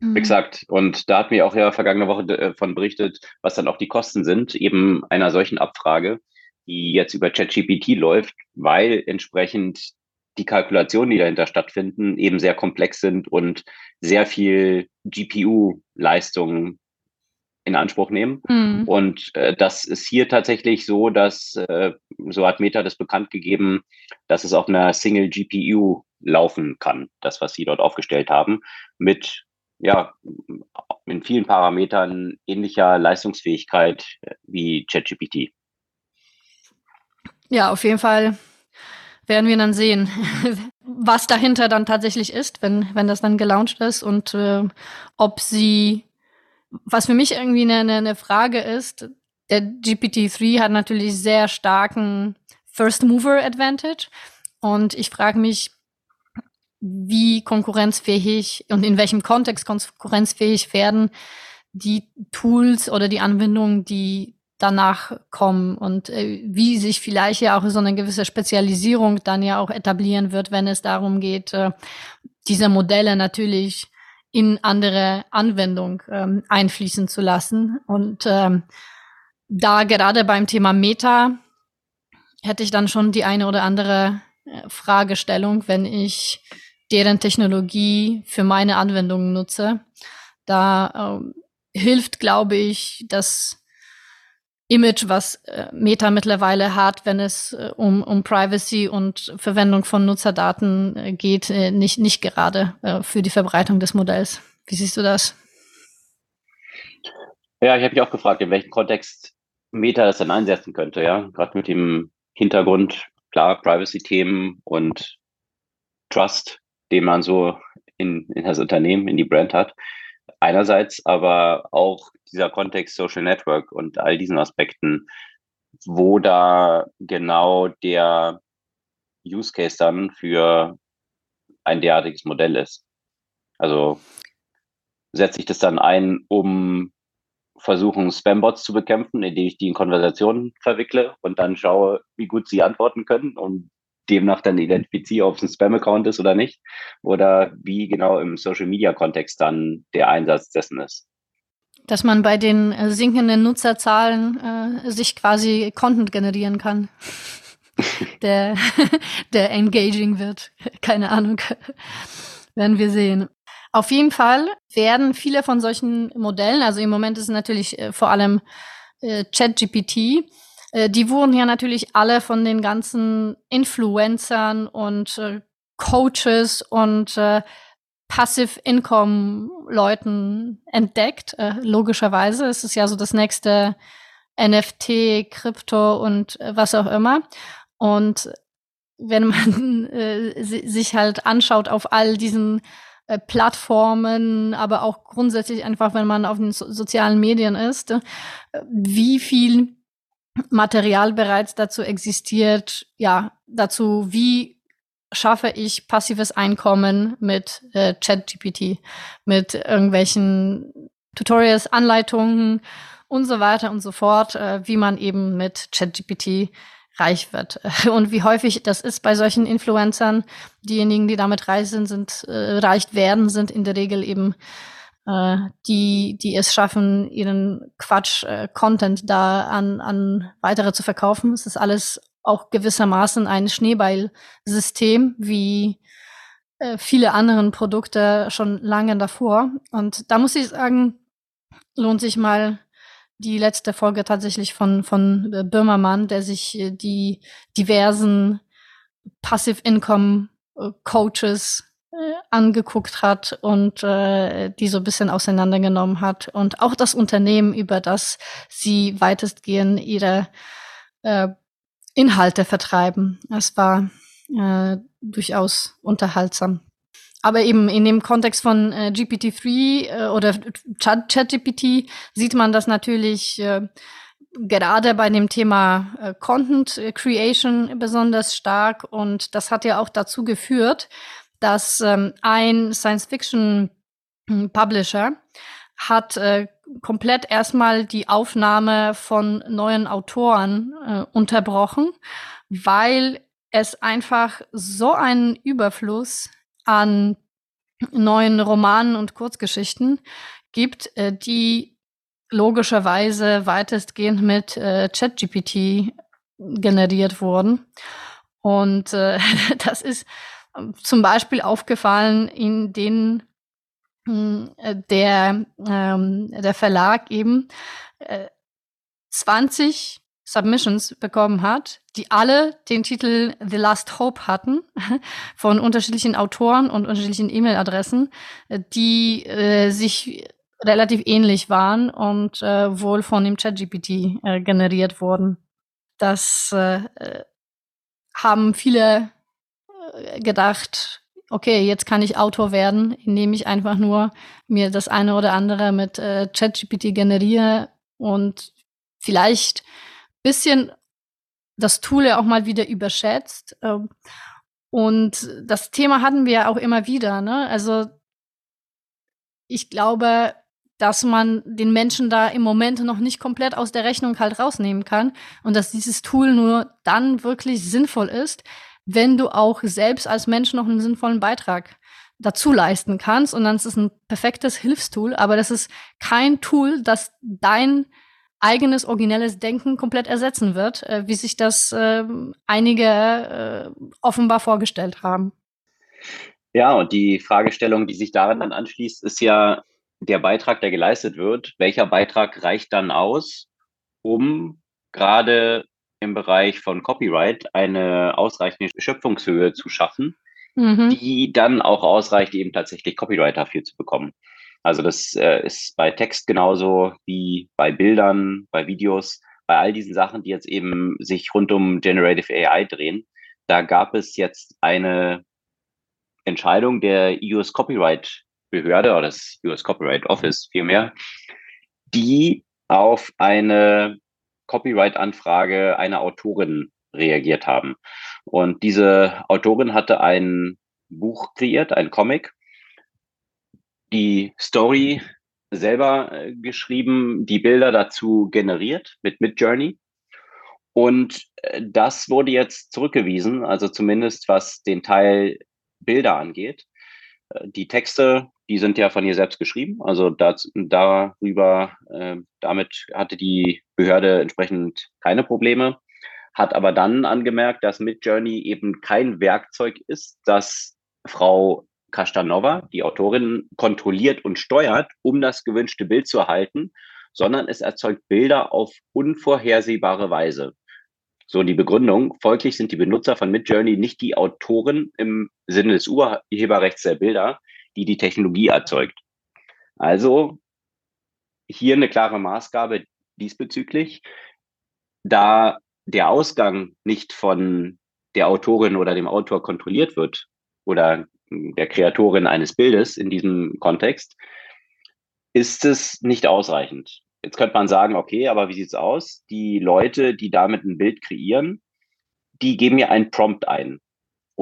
Mhm. Exakt. Und da hat mir auch ja vergangene Woche davon äh, berichtet, was dann auch die Kosten sind, eben einer solchen Abfrage, die jetzt über ChatGPT läuft, weil entsprechend die Kalkulationen, die dahinter stattfinden, eben sehr komplex sind und sehr viel GPU-Leistung in Anspruch nehmen. Mhm. Und äh, das ist hier tatsächlich so, dass, äh, so hat Meta das bekannt gegeben, dass es auf einer Single GPU laufen kann, das, was sie dort aufgestellt haben, mit ja, in vielen Parametern ähnlicher Leistungsfähigkeit äh, wie ChatGPT. Ja, auf jeden Fall werden wir dann sehen, was dahinter dann tatsächlich ist, wenn, wenn das dann gelauncht ist und äh, ob sie, was für mich irgendwie eine, eine Frage ist, der GPT-3 hat natürlich sehr starken First Mover Advantage. Und ich frage mich, wie konkurrenzfähig und in welchem Kontext konkurrenzfähig werden die Tools oder die Anwendungen, die danach kommen. Und äh, wie sich vielleicht ja auch so eine gewisse Spezialisierung dann ja auch etablieren wird, wenn es darum geht, äh, diese Modelle natürlich in andere Anwendung ähm, einfließen zu lassen. Und ähm, da gerade beim Thema Meta hätte ich dann schon die eine oder andere äh, Fragestellung, wenn ich deren Technologie für meine Anwendungen nutze. Da ähm, hilft, glaube ich, das Image, was äh, Meta mittlerweile hat, wenn es äh, um, um Privacy und Verwendung von Nutzerdaten äh, geht, nicht, nicht gerade für die Verbreitung des Modells. Wie siehst du das? Ja, ich habe mich auch gefragt, in welchem Kontext Meta das dann einsetzen könnte, ja. Gerade mit dem Hintergrund, klar, Privacy-Themen und Trust den man so in, in das Unternehmen, in die Brand hat. Einerseits aber auch dieser Kontext Social Network und all diesen Aspekten, wo da genau der Use Case dann für ein derartiges Modell ist. Also setze ich das dann ein, um versuchen, Spambots zu bekämpfen, indem ich die in Konversationen verwickle und dann schaue, wie gut sie antworten können und demnach dann identifiziere, ob es ein Spam-Account ist oder nicht, oder wie genau im Social-Media-Kontext dann der Einsatz dessen ist. Dass man bei den äh, sinkenden Nutzerzahlen äh, sich quasi Content generieren kann, der, der engaging wird. Keine Ahnung. werden wir sehen. Auf jeden Fall werden viele von solchen Modellen, also im Moment ist es natürlich äh, vor allem äh, ChatGPT, äh, die wurden ja natürlich alle von den ganzen Influencern und äh, Coaches und äh, Passive Income Leuten entdeckt. Äh, logischerweise ist es ja so das nächste NFT, Krypto und äh, was auch immer. Und wenn man äh, sich halt anschaut auf all diesen äh, Plattformen, aber auch grundsätzlich einfach, wenn man auf den so sozialen Medien ist, äh, wie viel Material bereits dazu existiert, ja, dazu, wie schaffe ich passives Einkommen mit äh, ChatGPT, mit irgendwelchen Tutorials, Anleitungen und so weiter und so fort, äh, wie man eben mit ChatGPT reich wird. Und wie häufig das ist bei solchen Influencern, diejenigen, die damit reich sind, sind äh, reich werden, sind in der Regel eben äh, die, die es schaffen, ihren Quatsch-Content äh, da an, an weitere zu verkaufen. Es ist alles auch gewissermaßen ein Schneeballsystem, wie äh, viele anderen Produkte schon lange davor. Und da muss ich sagen, lohnt sich mal die letzte Folge tatsächlich von, von Böhmermann, der sich die diversen Passive Income Coaches angeguckt hat und äh, die so ein bisschen auseinandergenommen hat und auch das Unternehmen, über das sie weitestgehend ihre äh, Inhalte vertreiben. Es war äh, durchaus unterhaltsam. Aber eben in dem Kontext von äh, GPT-3 äh, oder ChatGPT sieht man das natürlich äh, gerade bei dem Thema äh, Content Creation besonders stark und das hat ja auch dazu geführt, dass ähm, ein Science-Fiction-Publisher hat äh, komplett erstmal die Aufnahme von neuen Autoren äh, unterbrochen, weil es einfach so einen Überfluss an neuen Romanen und Kurzgeschichten gibt, äh, die logischerweise weitestgehend mit äh, ChatGPT generiert wurden. Und äh, das ist zum Beispiel aufgefallen in den hm, äh, der, ähm, der Verlag eben äh, 20 Submissions bekommen hat, die alle den Titel The Last Hope hatten, von unterschiedlichen Autoren und unterschiedlichen E-Mail-Adressen, äh, die äh, sich relativ ähnlich waren und äh, wohl von dem ChatGPT äh, generiert wurden. Das äh, äh haben viele gedacht, okay, jetzt kann ich Autor werden, indem ich einfach nur mir das eine oder andere mit äh, ChatGPT generiere und vielleicht bisschen das Tool ja auch mal wieder überschätzt. Ähm, und das Thema hatten wir ja auch immer wieder. Ne? Also ich glaube, dass man den Menschen da im Moment noch nicht komplett aus der Rechnung halt rausnehmen kann und dass dieses Tool nur dann wirklich sinnvoll ist, wenn du auch selbst als Mensch noch einen sinnvollen Beitrag dazu leisten kannst. Und dann ist es ein perfektes Hilfstool, aber das ist kein Tool, das dein eigenes originelles Denken komplett ersetzen wird, äh, wie sich das äh, einige äh, offenbar vorgestellt haben. Ja, und die Fragestellung, die sich daran dann anschließt, ist ja, der Beitrag, der geleistet wird, welcher Beitrag reicht dann aus, um gerade im Bereich von Copyright eine ausreichende Schöpfungshöhe zu schaffen, mhm. die dann auch ausreicht, eben tatsächlich Copyright dafür zu bekommen. Also das äh, ist bei Text genauso wie bei Bildern, bei Videos, bei all diesen Sachen, die jetzt eben sich rund um Generative AI drehen. Da gab es jetzt eine Entscheidung der US Copyright Behörde oder das US Copyright Office vielmehr, die auf eine Copyright-Anfrage einer Autorin reagiert haben. Und diese Autorin hatte ein Buch kreiert, ein Comic, die Story selber äh, geschrieben, die Bilder dazu generiert mit Midjourney. Und äh, das wurde jetzt zurückgewiesen, also zumindest was den Teil Bilder angeht. Äh, die Texte die sind ja von ihr selbst geschrieben. Also das, darüber, äh, damit hatte die Behörde entsprechend keine Probleme, hat aber dann angemerkt, dass Midjourney eben kein Werkzeug ist, das Frau Kastanova, die Autorin, kontrolliert und steuert, um das gewünschte Bild zu erhalten, sondern es erzeugt Bilder auf unvorhersehbare Weise. So die Begründung. Folglich sind die Benutzer von Midjourney nicht die Autoren im Sinne des Urheberrechts der Bilder, die die Technologie erzeugt. Also hier eine klare Maßgabe diesbezüglich. Da der Ausgang nicht von der Autorin oder dem Autor kontrolliert wird oder der Kreatorin eines Bildes in diesem Kontext, ist es nicht ausreichend. Jetzt könnte man sagen, okay, aber wie sieht's aus? Die Leute, die damit ein Bild kreieren, die geben mir einen Prompt ein.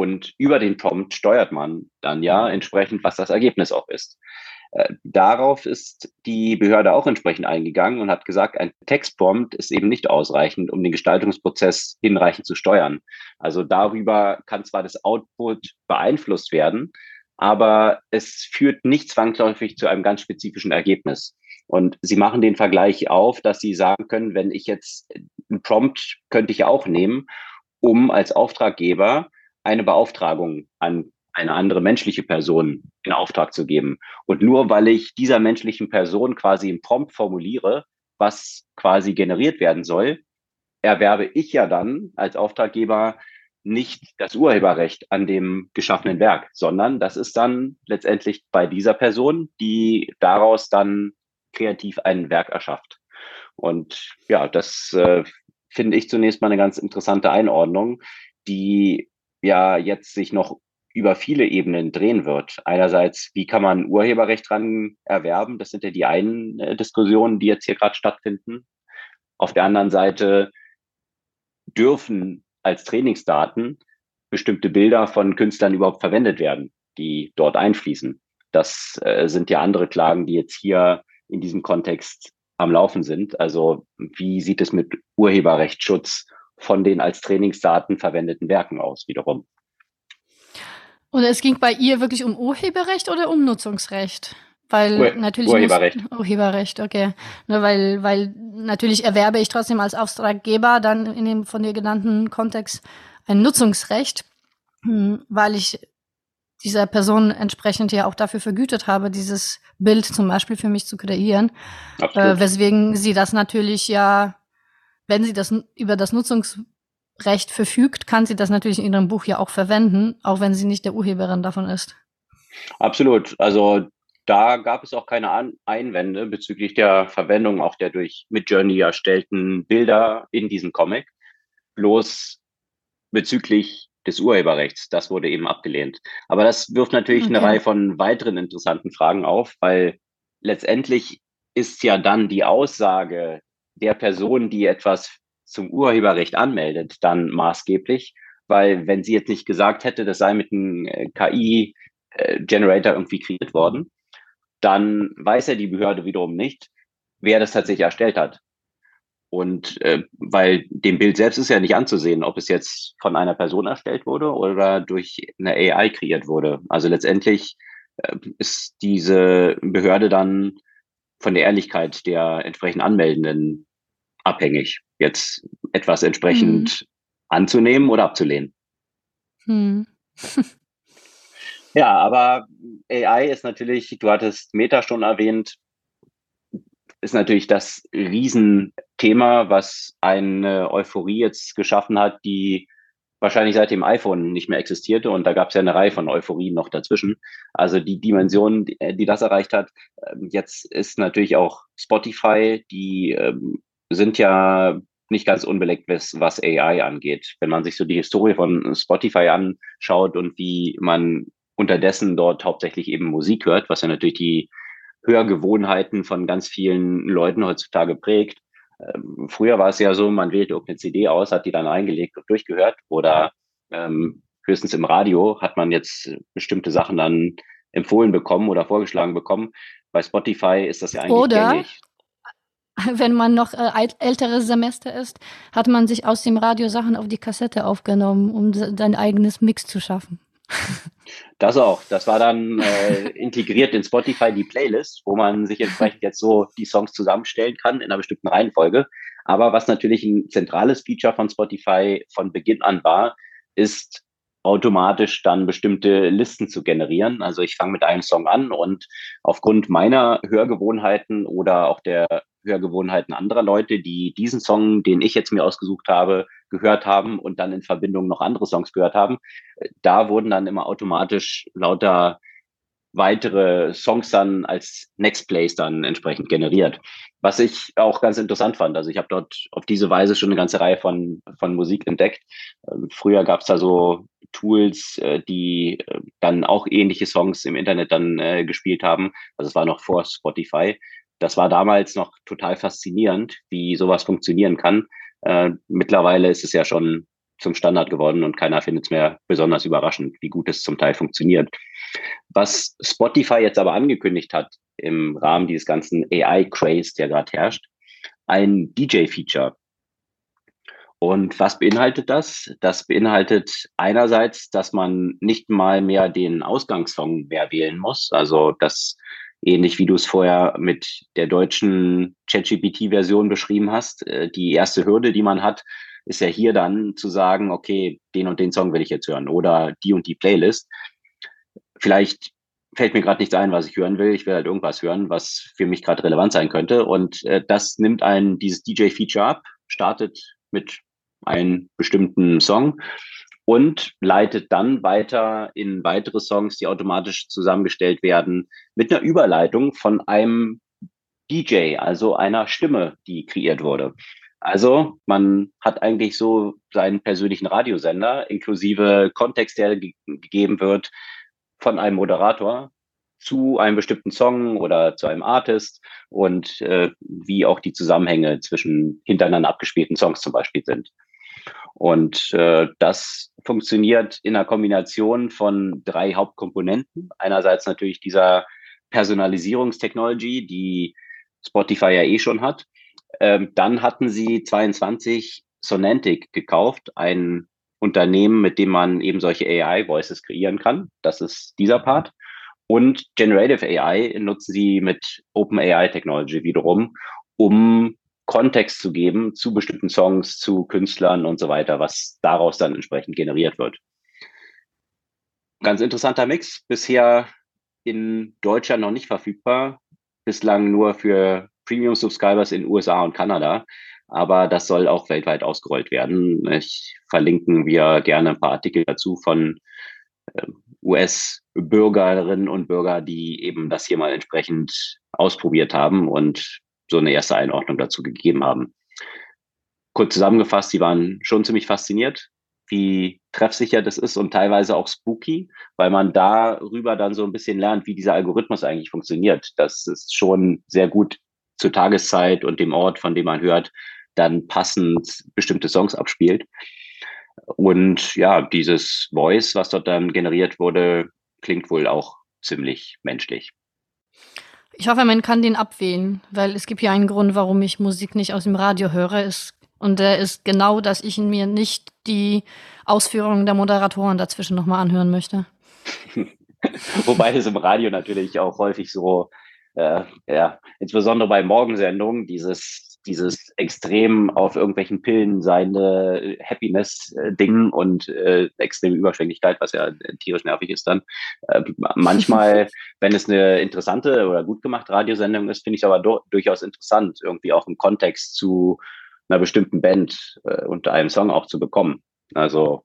Und über den Prompt steuert man dann ja entsprechend, was das Ergebnis auch ist. Äh, darauf ist die Behörde auch entsprechend eingegangen und hat gesagt, ein Textprompt ist eben nicht ausreichend, um den Gestaltungsprozess hinreichend zu steuern. Also darüber kann zwar das Output beeinflusst werden, aber es führt nicht zwangsläufig zu einem ganz spezifischen Ergebnis. Und sie machen den Vergleich auf, dass sie sagen können, wenn ich jetzt ein Prompt könnte ich auch nehmen, um als Auftraggeber eine Beauftragung an eine andere menschliche Person in Auftrag zu geben. Und nur weil ich dieser menschlichen Person quasi im Prompt formuliere, was quasi generiert werden soll, erwerbe ich ja dann als Auftraggeber nicht das Urheberrecht an dem geschaffenen Werk, sondern das ist dann letztendlich bei dieser Person, die daraus dann kreativ ein Werk erschafft. Und ja, das äh, finde ich zunächst mal eine ganz interessante Einordnung, die ja jetzt sich noch über viele Ebenen drehen wird. Einerseits, wie kann man Urheberrecht dran erwerben? Das sind ja die einen äh, Diskussionen, die jetzt hier gerade stattfinden. Auf der anderen Seite dürfen als Trainingsdaten bestimmte Bilder von Künstlern überhaupt verwendet werden, die dort einfließen. Das äh, sind ja andere Klagen, die jetzt hier in diesem Kontext am Laufen sind. Also wie sieht es mit Urheberrechtsschutz von den als Trainingsdaten verwendeten Werken aus wiederum? Und es ging bei ihr wirklich um Urheberrecht oder um Nutzungsrecht? Weil Ur natürlich Urheberrecht. Muss, Urheberrecht, okay. Nur weil, weil natürlich erwerbe ich trotzdem als Auftraggeber dann in dem von dir genannten Kontext ein Nutzungsrecht, hm, weil ich dieser Person entsprechend ja auch dafür vergütet habe, dieses Bild zum Beispiel für mich zu kreieren. Äh, weswegen sie das natürlich ja, wenn sie das über das Nutzungsrecht verfügt, kann sie das natürlich in ihrem Buch ja auch verwenden, auch wenn sie nicht der Urheberin davon ist. Absolut. Also da gab es auch keine Einwände bezüglich der Verwendung auch der durch Midjourney erstellten Bilder in diesem Comic. Bloß bezüglich des Urheberrechts, das wurde eben abgelehnt. Aber das wirft natürlich okay. eine Reihe von weiteren interessanten Fragen auf, weil letztendlich ist ja dann die Aussage der Person, die etwas zum Urheberrecht anmeldet, dann maßgeblich, weil wenn sie jetzt nicht gesagt hätte, das sei mit einem äh, KI-Generator äh, irgendwie kreiert worden, dann weiß ja die Behörde wiederum nicht, wer das tatsächlich erstellt hat. Und äh, weil dem Bild selbst ist ja nicht anzusehen, ob es jetzt von einer Person erstellt wurde oder durch eine AI kreiert wurde. Also letztendlich äh, ist diese Behörde dann von der Ehrlichkeit der entsprechend Anmeldenden abhängig, jetzt etwas entsprechend mhm. anzunehmen oder abzulehnen. Mhm. Ja, aber AI ist natürlich, du hattest Meta schon erwähnt, ist natürlich das Riesenthema, was eine Euphorie jetzt geschaffen hat, die wahrscheinlich seit dem iPhone nicht mehr existierte. Und da gab es ja eine Reihe von Euphorien noch dazwischen. Also die Dimension, die, die das erreicht hat. Ähm, jetzt ist natürlich auch Spotify, die ähm, sind ja nicht ganz unbeleckt, was, was AI angeht. Wenn man sich so die Historie von Spotify anschaut und wie man unterdessen dort hauptsächlich eben Musik hört, was ja natürlich die Hörgewohnheiten von ganz vielen Leuten heutzutage prägt. Ähm, früher war es ja so, man wählte irgendeine CD aus, hat die dann eingelegt und durchgehört oder ähm, höchstens im Radio hat man jetzt bestimmte Sachen dann empfohlen bekommen oder vorgeschlagen bekommen. Bei Spotify ist das ja eigentlich oder gängig. Wenn man noch äh, älteres Semester ist, hat man sich aus dem Radio Sachen auf die Kassette aufgenommen, um sein eigenes Mix zu schaffen. Das auch. Das war dann äh, integriert in Spotify die Playlist, wo man sich entsprechend jetzt so die Songs zusammenstellen kann in einer bestimmten Reihenfolge. Aber was natürlich ein zentrales Feature von Spotify von Beginn an war, ist automatisch dann bestimmte Listen zu generieren. Also ich fange mit einem Song an und aufgrund meiner Hörgewohnheiten oder auch der Hörgewohnheiten anderer Leute, die diesen Song, den ich jetzt mir ausgesucht habe, gehört haben und dann in Verbindung noch andere Songs gehört haben, da wurden dann immer automatisch lauter weitere Songs dann als Next Plays dann entsprechend generiert. Was ich auch ganz interessant fand. Also ich habe dort auf diese Weise schon eine ganze Reihe von, von Musik entdeckt. Ähm, früher gab es da so Tools, äh, die äh, dann auch ähnliche Songs im Internet dann äh, gespielt haben. Also es war noch vor Spotify. Das war damals noch total faszinierend, wie sowas funktionieren kann. Äh, mittlerweile ist es ja schon zum Standard geworden und keiner findet es mehr besonders überraschend, wie gut es zum Teil funktioniert. Was Spotify jetzt aber angekündigt hat im Rahmen dieses ganzen AI-Craze, der gerade herrscht, ein DJ-Feature. Und was beinhaltet das? Das beinhaltet einerseits, dass man nicht mal mehr den Ausgangssong mehr wählen muss. Also das ähnlich wie du es vorher mit der deutschen ChatGPT-Version beschrieben hast. Äh, die erste Hürde, die man hat, ist ja hier dann zu sagen, okay, den und den Song will ich jetzt hören oder die und die Playlist. Vielleicht fällt mir gerade nichts ein, was ich hören will. Ich will halt irgendwas hören, was für mich gerade relevant sein könnte. Und äh, das nimmt ein dieses DJ-Feature ab, startet mit einem bestimmten Song und leitet dann weiter in weitere Songs, die automatisch zusammengestellt werden, mit einer Überleitung von einem DJ, also einer Stimme, die kreiert wurde. Also man hat eigentlich so seinen persönlichen Radiosender inklusive Kontext, der ge gegeben wird von einem Moderator, zu einem bestimmten Song oder zu einem Artist und äh, wie auch die Zusammenhänge zwischen hintereinander abgespielten Songs zum Beispiel sind. Und äh, das funktioniert in einer Kombination von drei Hauptkomponenten. Einerseits natürlich dieser Personalisierungstechnology, die Spotify ja eh schon hat. Ähm, dann hatten sie 22 Sonantic gekauft, ein Unternehmen, mit dem man eben solche AI-Voices kreieren kann. Das ist dieser Part. Und Generative AI nutzen sie mit OpenAI Technology wiederum, um Kontext zu geben zu bestimmten Songs, zu Künstlern und so weiter, was daraus dann entsprechend generiert wird. Ganz interessanter Mix, bisher in Deutschland noch nicht verfügbar, bislang nur für Premium-Subscribers in USA und Kanada, aber das soll auch weltweit ausgerollt werden. Ich verlinken wir gerne ein paar Artikel dazu von äh, US-Bürgerinnen und Bürger, die eben das hier mal entsprechend ausprobiert haben und so eine erste Einordnung dazu gegeben haben. Kurz zusammengefasst, sie waren schon ziemlich fasziniert, wie treffsicher das ist und teilweise auch spooky, weil man darüber dann so ein bisschen lernt, wie dieser Algorithmus eigentlich funktioniert. Das ist schon sehr gut zur Tageszeit und dem Ort, von dem man hört, dann passend bestimmte Songs abspielt. Und ja, dieses Voice, was dort dann generiert wurde, klingt wohl auch ziemlich menschlich. Ich hoffe, man kann den abwählen, weil es gibt ja einen Grund, warum ich Musik nicht aus dem Radio höre. Es, und der ist genau, dass ich mir nicht die Ausführungen der Moderatoren dazwischen nochmal anhören möchte. Wobei es im Radio natürlich auch häufig so, äh, ja, insbesondere bei Morgensendungen, dieses dieses extrem auf irgendwelchen Pillen seine Happiness-Ding und äh, extreme Überschwänglichkeit, was ja tierisch nervig ist dann. Äh, manchmal, wenn es eine interessante oder gut gemachte Radiosendung ist, finde ich es aber do- durchaus interessant, irgendwie auch im Kontext zu einer bestimmten Band äh, unter einem Song auch zu bekommen. Also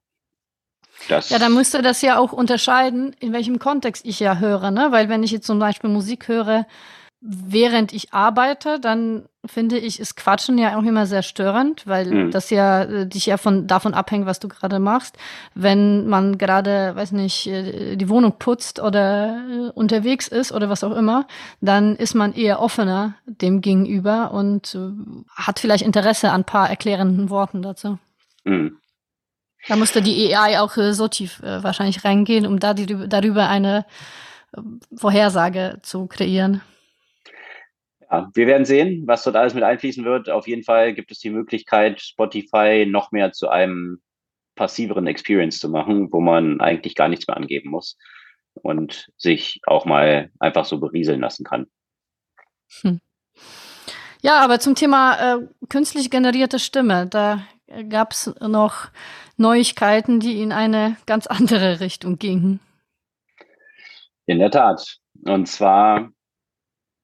das ja, dann müsste das ja auch unterscheiden, in welchem Kontext ich ja höre, ne? Weil wenn ich jetzt zum Beispiel Musik höre, während ich arbeite, dann finde ich, ist Quatschen ja auch immer sehr störend, weil mhm. das ja äh, dich ja von davon abhängt, was du gerade machst. Wenn man gerade, weiß nicht, äh, die Wohnung putzt oder äh, unterwegs ist oder was auch immer, dann ist man eher offener dem gegenüber und hat vielleicht Interesse an ein paar erklärenden Worten dazu. Mhm. Da musste die AI auch so tief wahrscheinlich reingehen, um da die, darüber eine Vorhersage zu kreieren. Ja, wir werden sehen, was dort alles mit einfließen wird. Auf jeden Fall gibt es die Möglichkeit, Spotify noch mehr zu einem passiveren Experience zu machen, wo man eigentlich gar nichts mehr angeben muss und sich auch mal einfach so berieseln lassen kann. Hm. Ja, aber zum Thema äh, künstlich generierte Stimme, da gab es noch Neuigkeiten, die in eine ganz andere Richtung gingen. In der Tat. Und zwar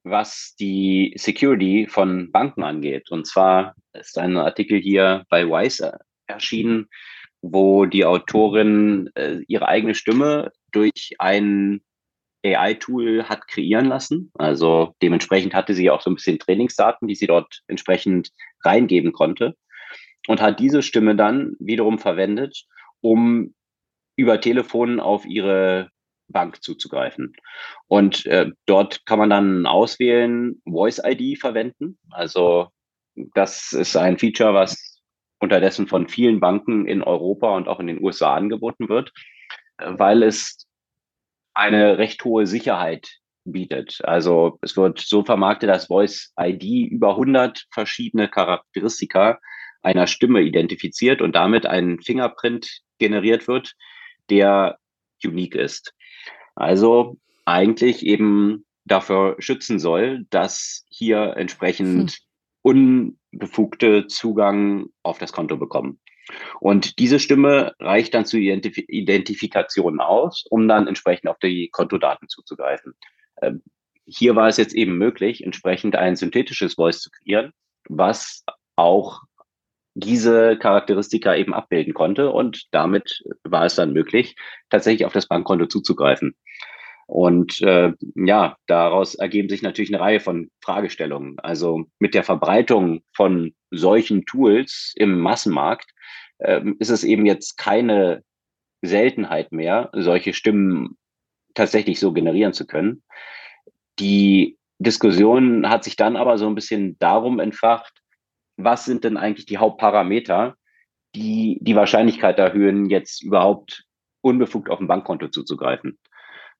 was die Security von Banken angeht. Und zwar ist ein Artikel hier bei Wise erschienen, wo die Autorin äh, ihre eigene Stimme durch ein AI-Tool hat kreieren lassen. Also dementsprechend hatte sie auch so ein bisschen Trainingsdaten, die sie dort entsprechend reingeben konnte und hat diese Stimme dann wiederum verwendet, um über Telefon auf ihre Bank zuzugreifen. Und äh, dort kann man dann auswählen, Voice ID verwenden. Also das ist ein Feature, was unterdessen von vielen Banken in Europa und auch in den USA angeboten wird, weil es eine recht hohe Sicherheit bietet. Also es wird so vermarktet, dass Voice ID über 100 verschiedene Charakteristika einer Stimme identifiziert und damit ein Fingerprint generiert wird, der unique ist. Also eigentlich eben dafür schützen soll, dass hier entsprechend hm. unbefugte Zugang auf das Konto bekommen. Und diese Stimme reicht dann zur Identif Identifikation aus, um dann entsprechend auf die Kontodaten zuzugreifen. Ähm, hier war es jetzt eben möglich, entsprechend ein synthetisches Voice zu kreieren, was auch diese Charakteristika eben abbilden konnte und damit war es dann möglich, tatsächlich auf das Bankkonto zuzugreifen. Und äh, ja, daraus ergeben sich natürlich eine Reihe von Fragestellungen. Also mit der Verbreitung von solchen Tools im Massenmarkt äh, ist es eben jetzt keine Seltenheit mehr, solche Stimmen tatsächlich so generieren zu können. Die Diskussion hat sich dann aber so ein bisschen darum entfacht, was sind denn eigentlich die Hauptparameter, die die Wahrscheinlichkeit erhöhen, jetzt überhaupt unbefugt auf ein Bankkonto zuzugreifen.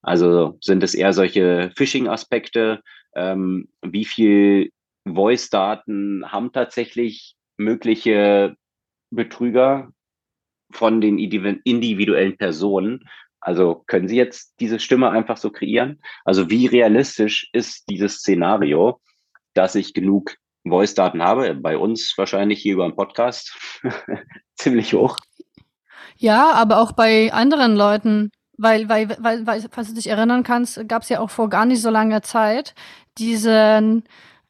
Also sind es eher solche Phishing-Aspekte, ähm, wie viel Voice-Daten haben tatsächlich mögliche Betrüger von den individuellen Personen. Also können Sie jetzt diese Stimme einfach so kreieren? Also wie realistisch ist dieses Szenario, dass ich genug Voice-Daten habe? Bei uns wahrscheinlich hier über einen Podcast ziemlich hoch. Ja, aber auch bei anderen Leuten. Weil, weil, weil, weil, falls du dich erinnern kannst, gab es ja auch vor gar nicht so langer Zeit diesen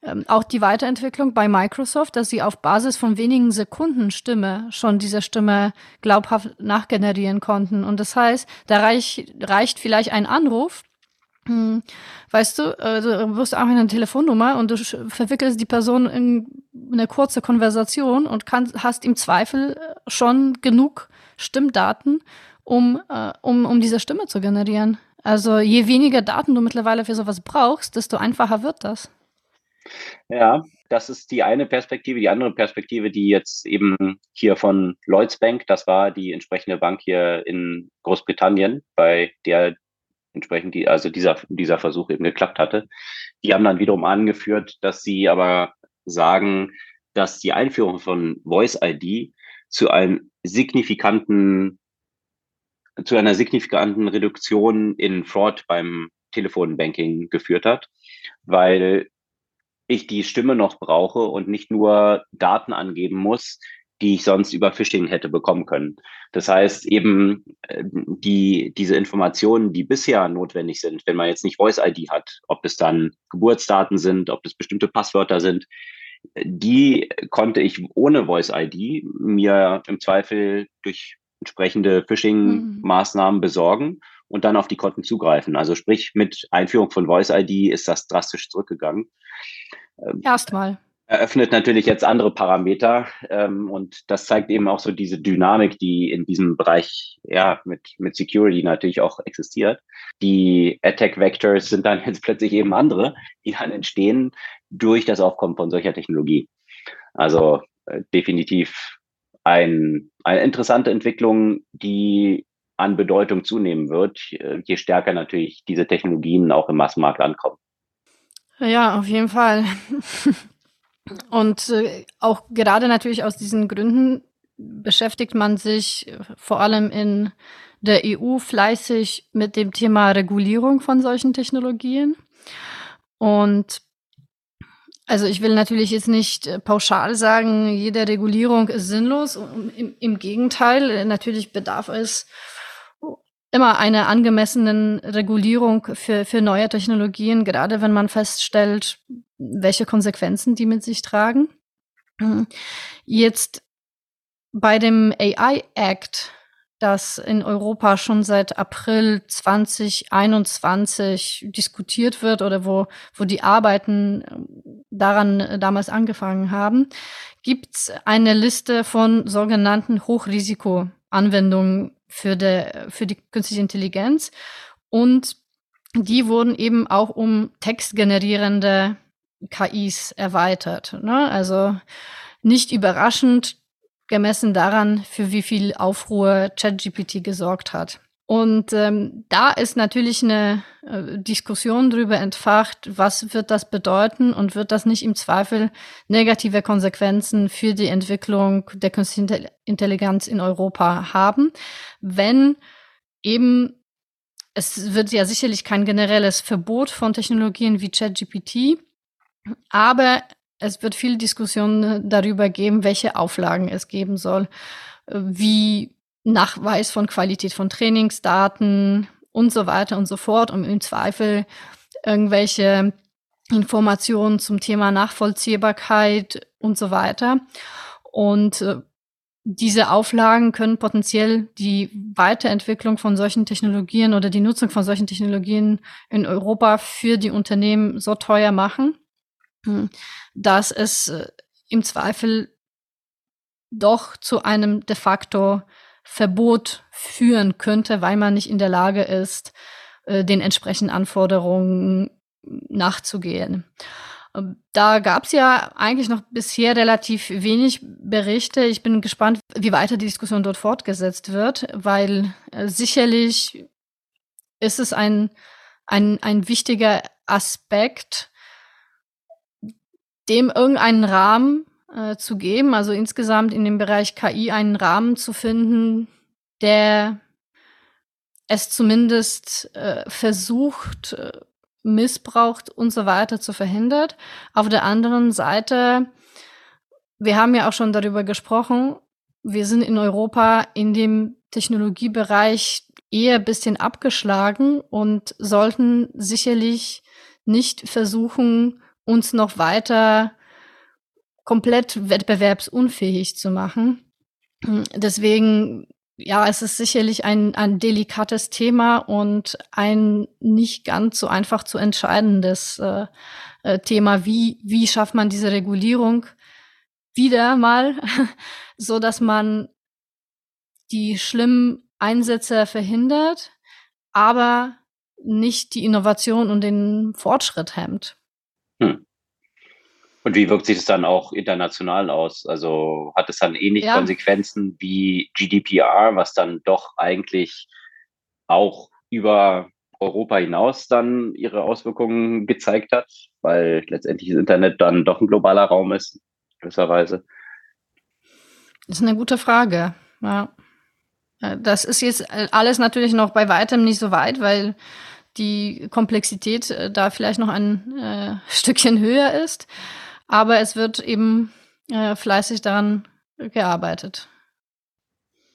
ähm, auch die Weiterentwicklung bei Microsoft, dass sie auf Basis von wenigen Sekunden Stimme schon diese Stimme glaubhaft nachgenerieren konnten. Und das heißt, da reich, reicht vielleicht ein Anruf. Hm, weißt du, äh, du wirst einfach eine Telefonnummer und du verwickelst die Person in eine kurze Konversation und kannst, hast im Zweifel schon genug Stimmdaten, um, äh, um, um diese Stimme zu generieren. Also je weniger Daten du mittlerweile für sowas brauchst, desto einfacher wird das. Ja, das ist die eine Perspektive. Die andere Perspektive, die jetzt eben hier von Lloyds Bank, das war die entsprechende Bank hier in Großbritannien, bei der entsprechend die, also dieser, dieser Versuch eben geklappt hatte. Die haben dann wiederum angeführt, dass sie aber sagen, dass die Einführung von Voice ID zu einem signifikanten, zu einer signifikanten Reduktion in Fraud beim Telefonbanking geführt hat, weil ich die Stimme noch brauche und nicht nur Daten angeben muss, die ich sonst über Phishing hätte bekommen können. Das heißt eben äh, die, diese Informationen, die bisher notwendig sind, wenn man jetzt nicht Voice ID hat, ob es dann Geburtsdaten sind, ob es bestimmte Passwörter sind, die konnte ich ohne Voice ID mir im Zweifel durch entsprechende Phishing-Maßnahmen besorgen und dann auf die Konten zugreifen. Also sprich, mit Einführung von Voice ID ist das drastisch zurückgegangen. Ähm, Erstmal. Eröffnet natürlich jetzt andere Parameter ähm, und das zeigt eben auch so diese Dynamik, die in diesem Bereich ja mit, mit Security natürlich auch existiert. Die Attack Vectors sind dann jetzt plötzlich eben andere, die dann entstehen durch das Aufkommen von solcher Technologie. Also äh, definitiv ein, eine interessante Entwicklung, die an Bedeutung zunehmen wird, äh, je stärker natürlich diese Technologien auch im Massenmarkt ankommen. Ja, auf jeden Fall. Und äh, auch gerade natürlich aus diesen Gründen beschäftigt man sich äh, vor allem in der EU fleißig mit dem Thema Regulierung von solchen Technologien. Und also ich will natürlich jetzt nicht äh, pauschal sagen, jede Regulierung ist sinnlos. Im, Im, Gegenteil, äh, natürlich bedarf es immer einer angemessenen Regulierung für, für neue Technologien, gerade wenn man feststellt, welche Konsequenzen die mit sich tragen. Jetzt bei dem AI Act, das in Europa schon seit April 2021 diskutiert wird oder wo, wo die Arbeiten daran damals angefangen haben, gibt es eine Liste von sogenannten Hochrisikoanwendungen für, der, für die künstliche Intelligenz. Und die wurden eben auch um textgenerierende KIs erweitert. Ne? Also nicht überraschend gemessen daran, für wie viel Aufruhr ChatGPT gesorgt hat. Und ähm, da ist natürlich eine äh, Diskussion darüber entfacht, was wird das bedeuten und wird das nicht im Zweifel negative Konsequenzen für die Entwicklung der künstlichen Intelligenz in Europa haben, wenn eben es wird ja sicherlich kein generelles Verbot von Technologien wie ChatGPT, aber es wird viel Diskussion darüber geben, welche Auflagen es geben soll, äh, wie Nachweis von Qualität von Trainingsdaten und so weiter und so fort, um im Zweifel irgendwelche Informationen zum Thema Nachvollziehbarkeit und so weiter. Und äh, diese Auflagen können potenziell die Weiterentwicklung von solchen Technologien oder die Nutzung von solchen Technologien in Europa für die Unternehmen so teuer machen, hm, dass es äh, im Zweifel doch zu einem de facto Verbot führen könnte, weil man nicht in der Lage ist, äh, den entsprechenden Anforderungen nachzugehen. Ähm, da gab es ja eigentlich noch bisher relativ wenig Berichte. Ich bin gespannt, wie weiter die Diskussion dort fortgesetzt wird, weil äh, sicherlich ist es ein, ein, ein wichtiger Aspekt, dem irgendeinen Rahmen äh, zu geben, also insgesamt in dem Bereich KI einen Rahmen zu finden, der es zumindest äh, versucht, äh, missbraucht und so weiter zu verhindern. Auf der anderen Seite, wir haben ja auch schon darüber gesprochen, wir sind in Europa in dem Technologiebereich eher bisschen abgeschlagen und sollten sicherlich nicht versuchen, uns noch weiter komplett wettbewerbsunfähig zu machen. Deswegen, ja, es ist sicherlich ein, ein delikates Thema und ein nicht ganz so einfach zu entscheidendes äh, äh Thema. Wie, wie schafft man diese Regulierung wieder mal, so dass man die schlimmen Einsätze verhindert, aber nicht die Innovation und den Fortschritt hemmt. Hm. Und wie wirkt sich das dann auch international aus? Also hat es dann ähnliche ja. Konsequenzen wie GDPR, was dann doch eigentlich auch über Europa hinaus dann ihre Auswirkungen gezeigt hat, weil letztendlich das Internet dann doch ein globaler Raum ist, gewisserweise? Das ist eine gute Frage. Ja. Äh, das ist jetzt alles natürlich noch bei weitem nicht so weit, weil die Komplexität äh, da vielleicht noch ein äh, Stückchen höher ist. Aber es wird eben äh, fleißig daran gearbeitet.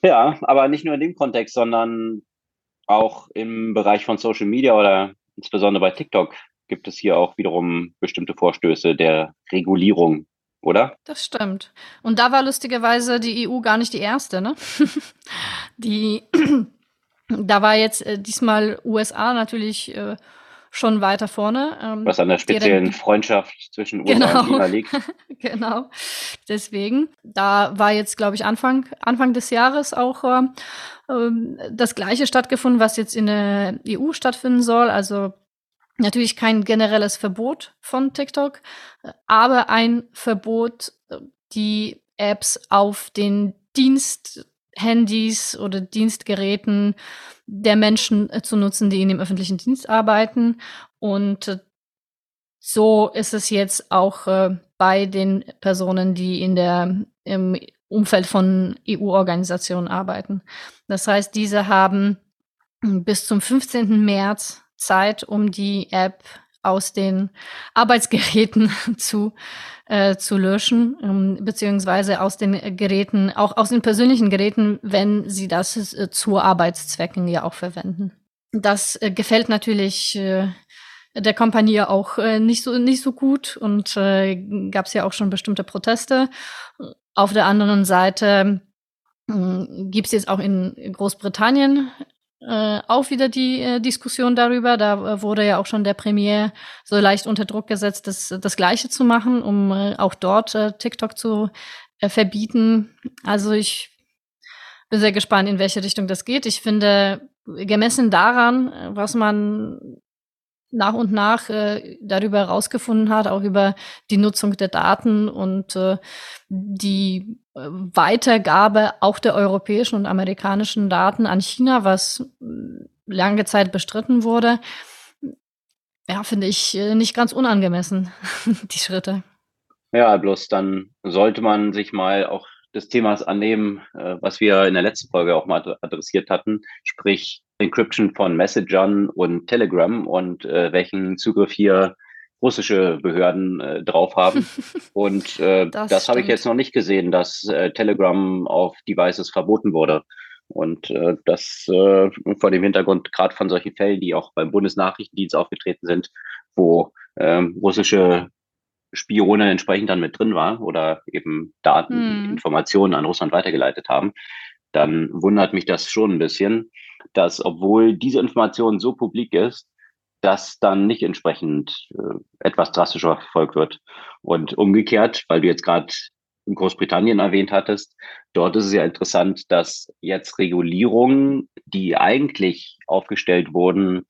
Ja, aber nicht nur in dem Kontext, sondern auch im Bereich von Social Media oder insbesondere bei TikTok gibt es hier auch wiederum bestimmte Vorstöße der Regulierung, oder? Das stimmt. Und da war lustigerweise die EU gar nicht die erste, ne? die, da war jetzt äh, diesmal USA natürlich äh, schon weiter vorne. Ähm, Was an der speziellen Freundschaft zwischen USA genau. und China liegt. genau. Deswegen, da war jetzt, glaube ich, Anfang, Anfang des Jahres auch äh, ähm, das Gleiche stattgefunden, was jetzt in der EU stattfinden soll. Also natürlich kein generelles Verbot von TikTok, aber ein Verbot, die Apps auf den Dienst Handys oder Dienstgeräten der Menschen äh, zu nutzen, die in dem öffentlichen Dienst arbeiten. Und äh, so ist es jetzt auch äh, bei den Personen, die in der im Umfeld von EU-Organisationen arbeiten. Das heißt, diese haben bis zum 15. März Zeit, um die App aus den Arbeitsgeräten zu, äh, zu löschen, ähm, beziehungsweise aus den Geräten, auch aus den persönlichen Geräten, wenn sie das äh, zu Arbeitszwecken ja auch verwenden. Das äh, gefällt natürlich äh, der Kompanie auch äh, nicht so nicht so gut und äh, gab es ja auch schon bestimmte Proteste. Auf der anderen Seite äh, gibt es jetzt auch in Großbritannien äh, auch wieder die äh, Diskussion darüber. Da äh, wurde ja auch schon der Premier so leicht unter Druck gesetzt, das, das Gleiche zu machen, um äh, auch dort äh, TikTok zu äh, verbieten. Also ich bin sehr gespannt, in welche Richtung das geht. Ich finde, gemessen daran, was man nach und nach äh, darüber herausgefunden hat, auch über die Nutzung der Daten und äh, die äh, Weitergabe auch der europäischen und amerikanischen Daten an China, was lange Zeit bestritten wurde. Ja, finde ich äh, nicht ganz unangemessen, die Schritte. Ja, bloß dann sollte man sich mal auch des Themas annehmen, äh, was wir in der letzten Folge auch mal adressiert hatten, sprich Encryption von Messagern und Telegram und äh, welchen Zugriff hier russische Behörden äh, drauf haben. Und äh, das, das habe ich jetzt noch nicht gesehen, dass äh, Telegram auf Devices verboten wurde. Und äh, das äh, vor dem Hintergrund gerade von solchen Fällen, die auch beim Bundesnachrichtendienst aufgetreten sind, wo ähm, russische Spione entsprechend dann mit drin war oder eben Daten, hm. Informationen an Russland weitergeleitet haben, dann wundert mich das schon ein bisschen dass obwohl diese Information so publik ist, dass dann nicht entsprechend äh, etwas drastischer verfolgt wird. Und umgekehrt, weil du jetzt gerade Großbritannien erwähnt hattest, dort ist es ja interessant, dass jetzt Regulierungen, die eigentlich aufgestellt wurden,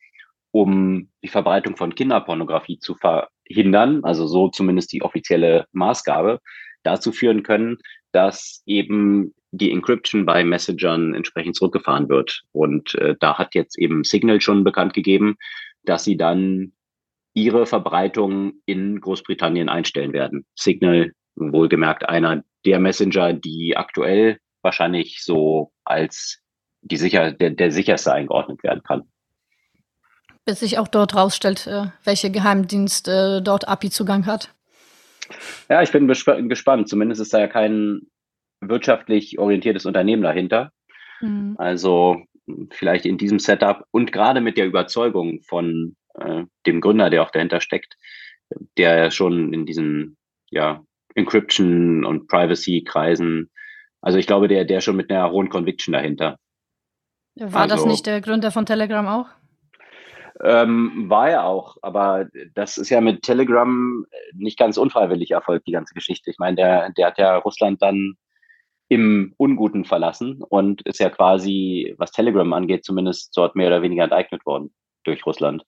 um die Verbreitung von Kinderpornografie zu verhindern, also so zumindest die offizielle Maßgabe, dazu führen können, dass eben die Encryption bei Messengern entsprechend zurückgefahren wird. Und äh, da hat jetzt eben Signal schon bekannt gegeben, dass sie dann ihre Verbreitung in Großbritannien einstellen werden. Signal, wohlgemerkt einer der Messenger, die aktuell wahrscheinlich so als die sicher, der, der sicherste eingeordnet werden kann. Bis sich auch dort rausstellt, äh, welche Geheimdienst äh, dort API-Zugang hat. Ja, ich bin gespannt. Zumindest ist da ja kein wirtschaftlich orientiertes Unternehmen dahinter. Mhm. Also vielleicht in diesem Setup und gerade mit der Überzeugung von äh, dem Gründer, der auch dahinter steckt, der schon in diesen ja, Encryption und Privacy-Kreisen, also ich glaube, der, der schon mit einer hohen Conviction dahinter. War also, das nicht der Gründer von Telegram auch? Ähm, war er auch, aber das ist ja mit Telegram nicht ganz unfreiwillig erfolgt, die ganze Geschichte. Ich meine, der, der hat ja Russland dann im Unguten verlassen und ist ja quasi, was Telegram angeht, zumindest dort mehr oder weniger enteignet worden durch Russland.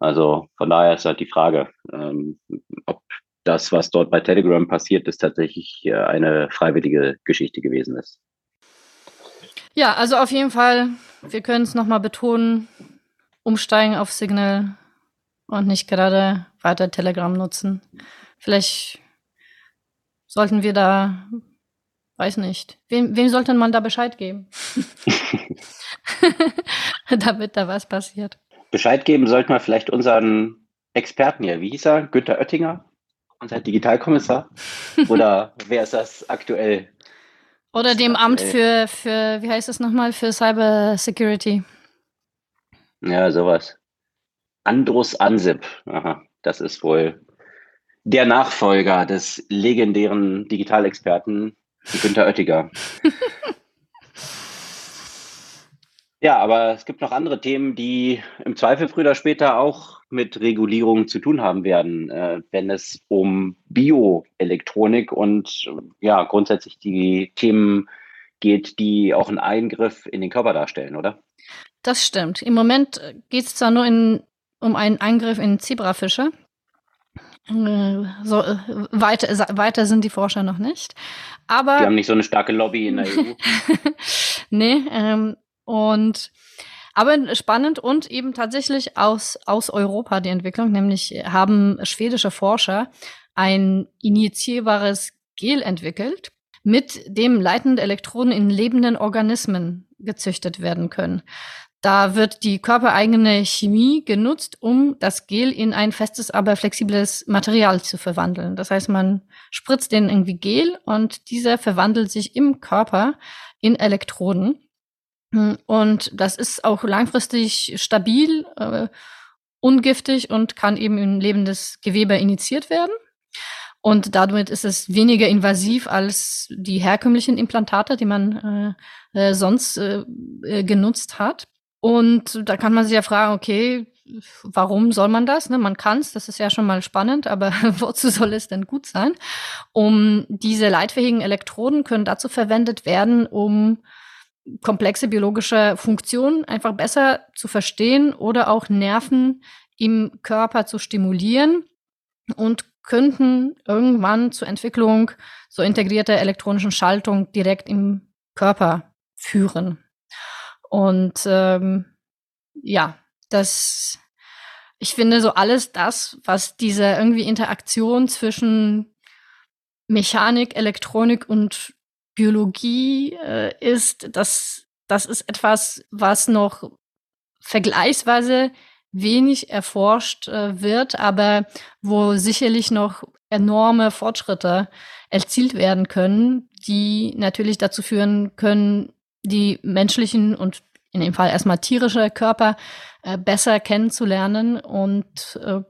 Also von daher ist halt die Frage, ähm, ob das, was dort bei Telegram passiert ist, tatsächlich äh, eine freiwillige Geschichte gewesen ist. Ja, also auf jeden Fall, wir können es nochmal betonen, umsteigen auf Signal und nicht gerade weiter Telegram nutzen. Vielleicht sollten wir da, weiß nicht, wem, wem sollte man da Bescheid geben? Damit da was passiert. Bescheid geben sollten wir vielleicht unseren Experten hier. Wie hieß er? Günther Oettinger, unser Digitalkommissar? Oder wer ist das aktuell? Oder dem Amt für, für, wie heißt es nochmal, für Cyber Security. Ja, sowas. Andrus Ansip. Aha, das ist wohl der Nachfolger des legendären Digitalexperten Günther Oettinger. Ja, aber es gibt noch andere Themen, die im Zweifel früher oder später auch mit Regulierung zu tun haben werden, äh, wenn es um Bioelektronik und ja grundsätzlich die Themen geht, die auch einen Eingriff in den Körper darstellen, oder? Das stimmt. Im Moment geht es zwar nur in, um einen Eingriff in Zebrafische. Äh, so, äh, weiter, weiter sind die Forscher noch nicht. Aber, die haben nicht so eine starke Lobby in der EU. nee, ähm, und aber spannend und eben tatsächlich aus, aus Europa die Entwicklung, nämlich haben schwedische Forscher ein injizierbares Gel entwickelt, mit dem leitende Elektroden in lebenden Organismen gezüchtet werden können. Da wird die körpereigene Chemie genutzt, um das Gel in ein festes, aber flexibles Material zu verwandeln. Das heißt, man spritzt den irgendwie Gel und dieser verwandelt sich im Körper in Elektroden. Und das ist auch langfristig stabil, äh, ungiftig und kann eben im lebendes Gewebe initiiert werden. Und damit ist es weniger invasiv als die herkömmlichen Implantate, die man äh, äh, sonst äh, äh genutzt hat. Und da kann man sich ja fragen, okay, warum soll man das? Ne, man kann es, das ist ja schon mal spannend, aber wozu soll es denn gut sein? Um diese leitfähigen Elektroden können dazu verwendet werden, um komplexe biologische Funktionen einfach besser zu verstehen oder auch Nerven im Körper zu stimulieren und könnten irgendwann zur Entwicklung so integrierter elektronischen Schaltung direkt im Körper führen. Und ähm, ja, das, ich finde so alles das, was diese irgendwie Interaktion zwischen Mechanik, Elektronik und Biologie äh, ist, das, das ist etwas, was noch vergleichsweise wenig erforscht äh, wird, aber wo sicherlich noch enorme Fortschritte erzielt werden können, die natürlich dazu führen können, die menschlichen und in dem Fall erstmal tierische Körper äh, besser kennenzulernen und äh,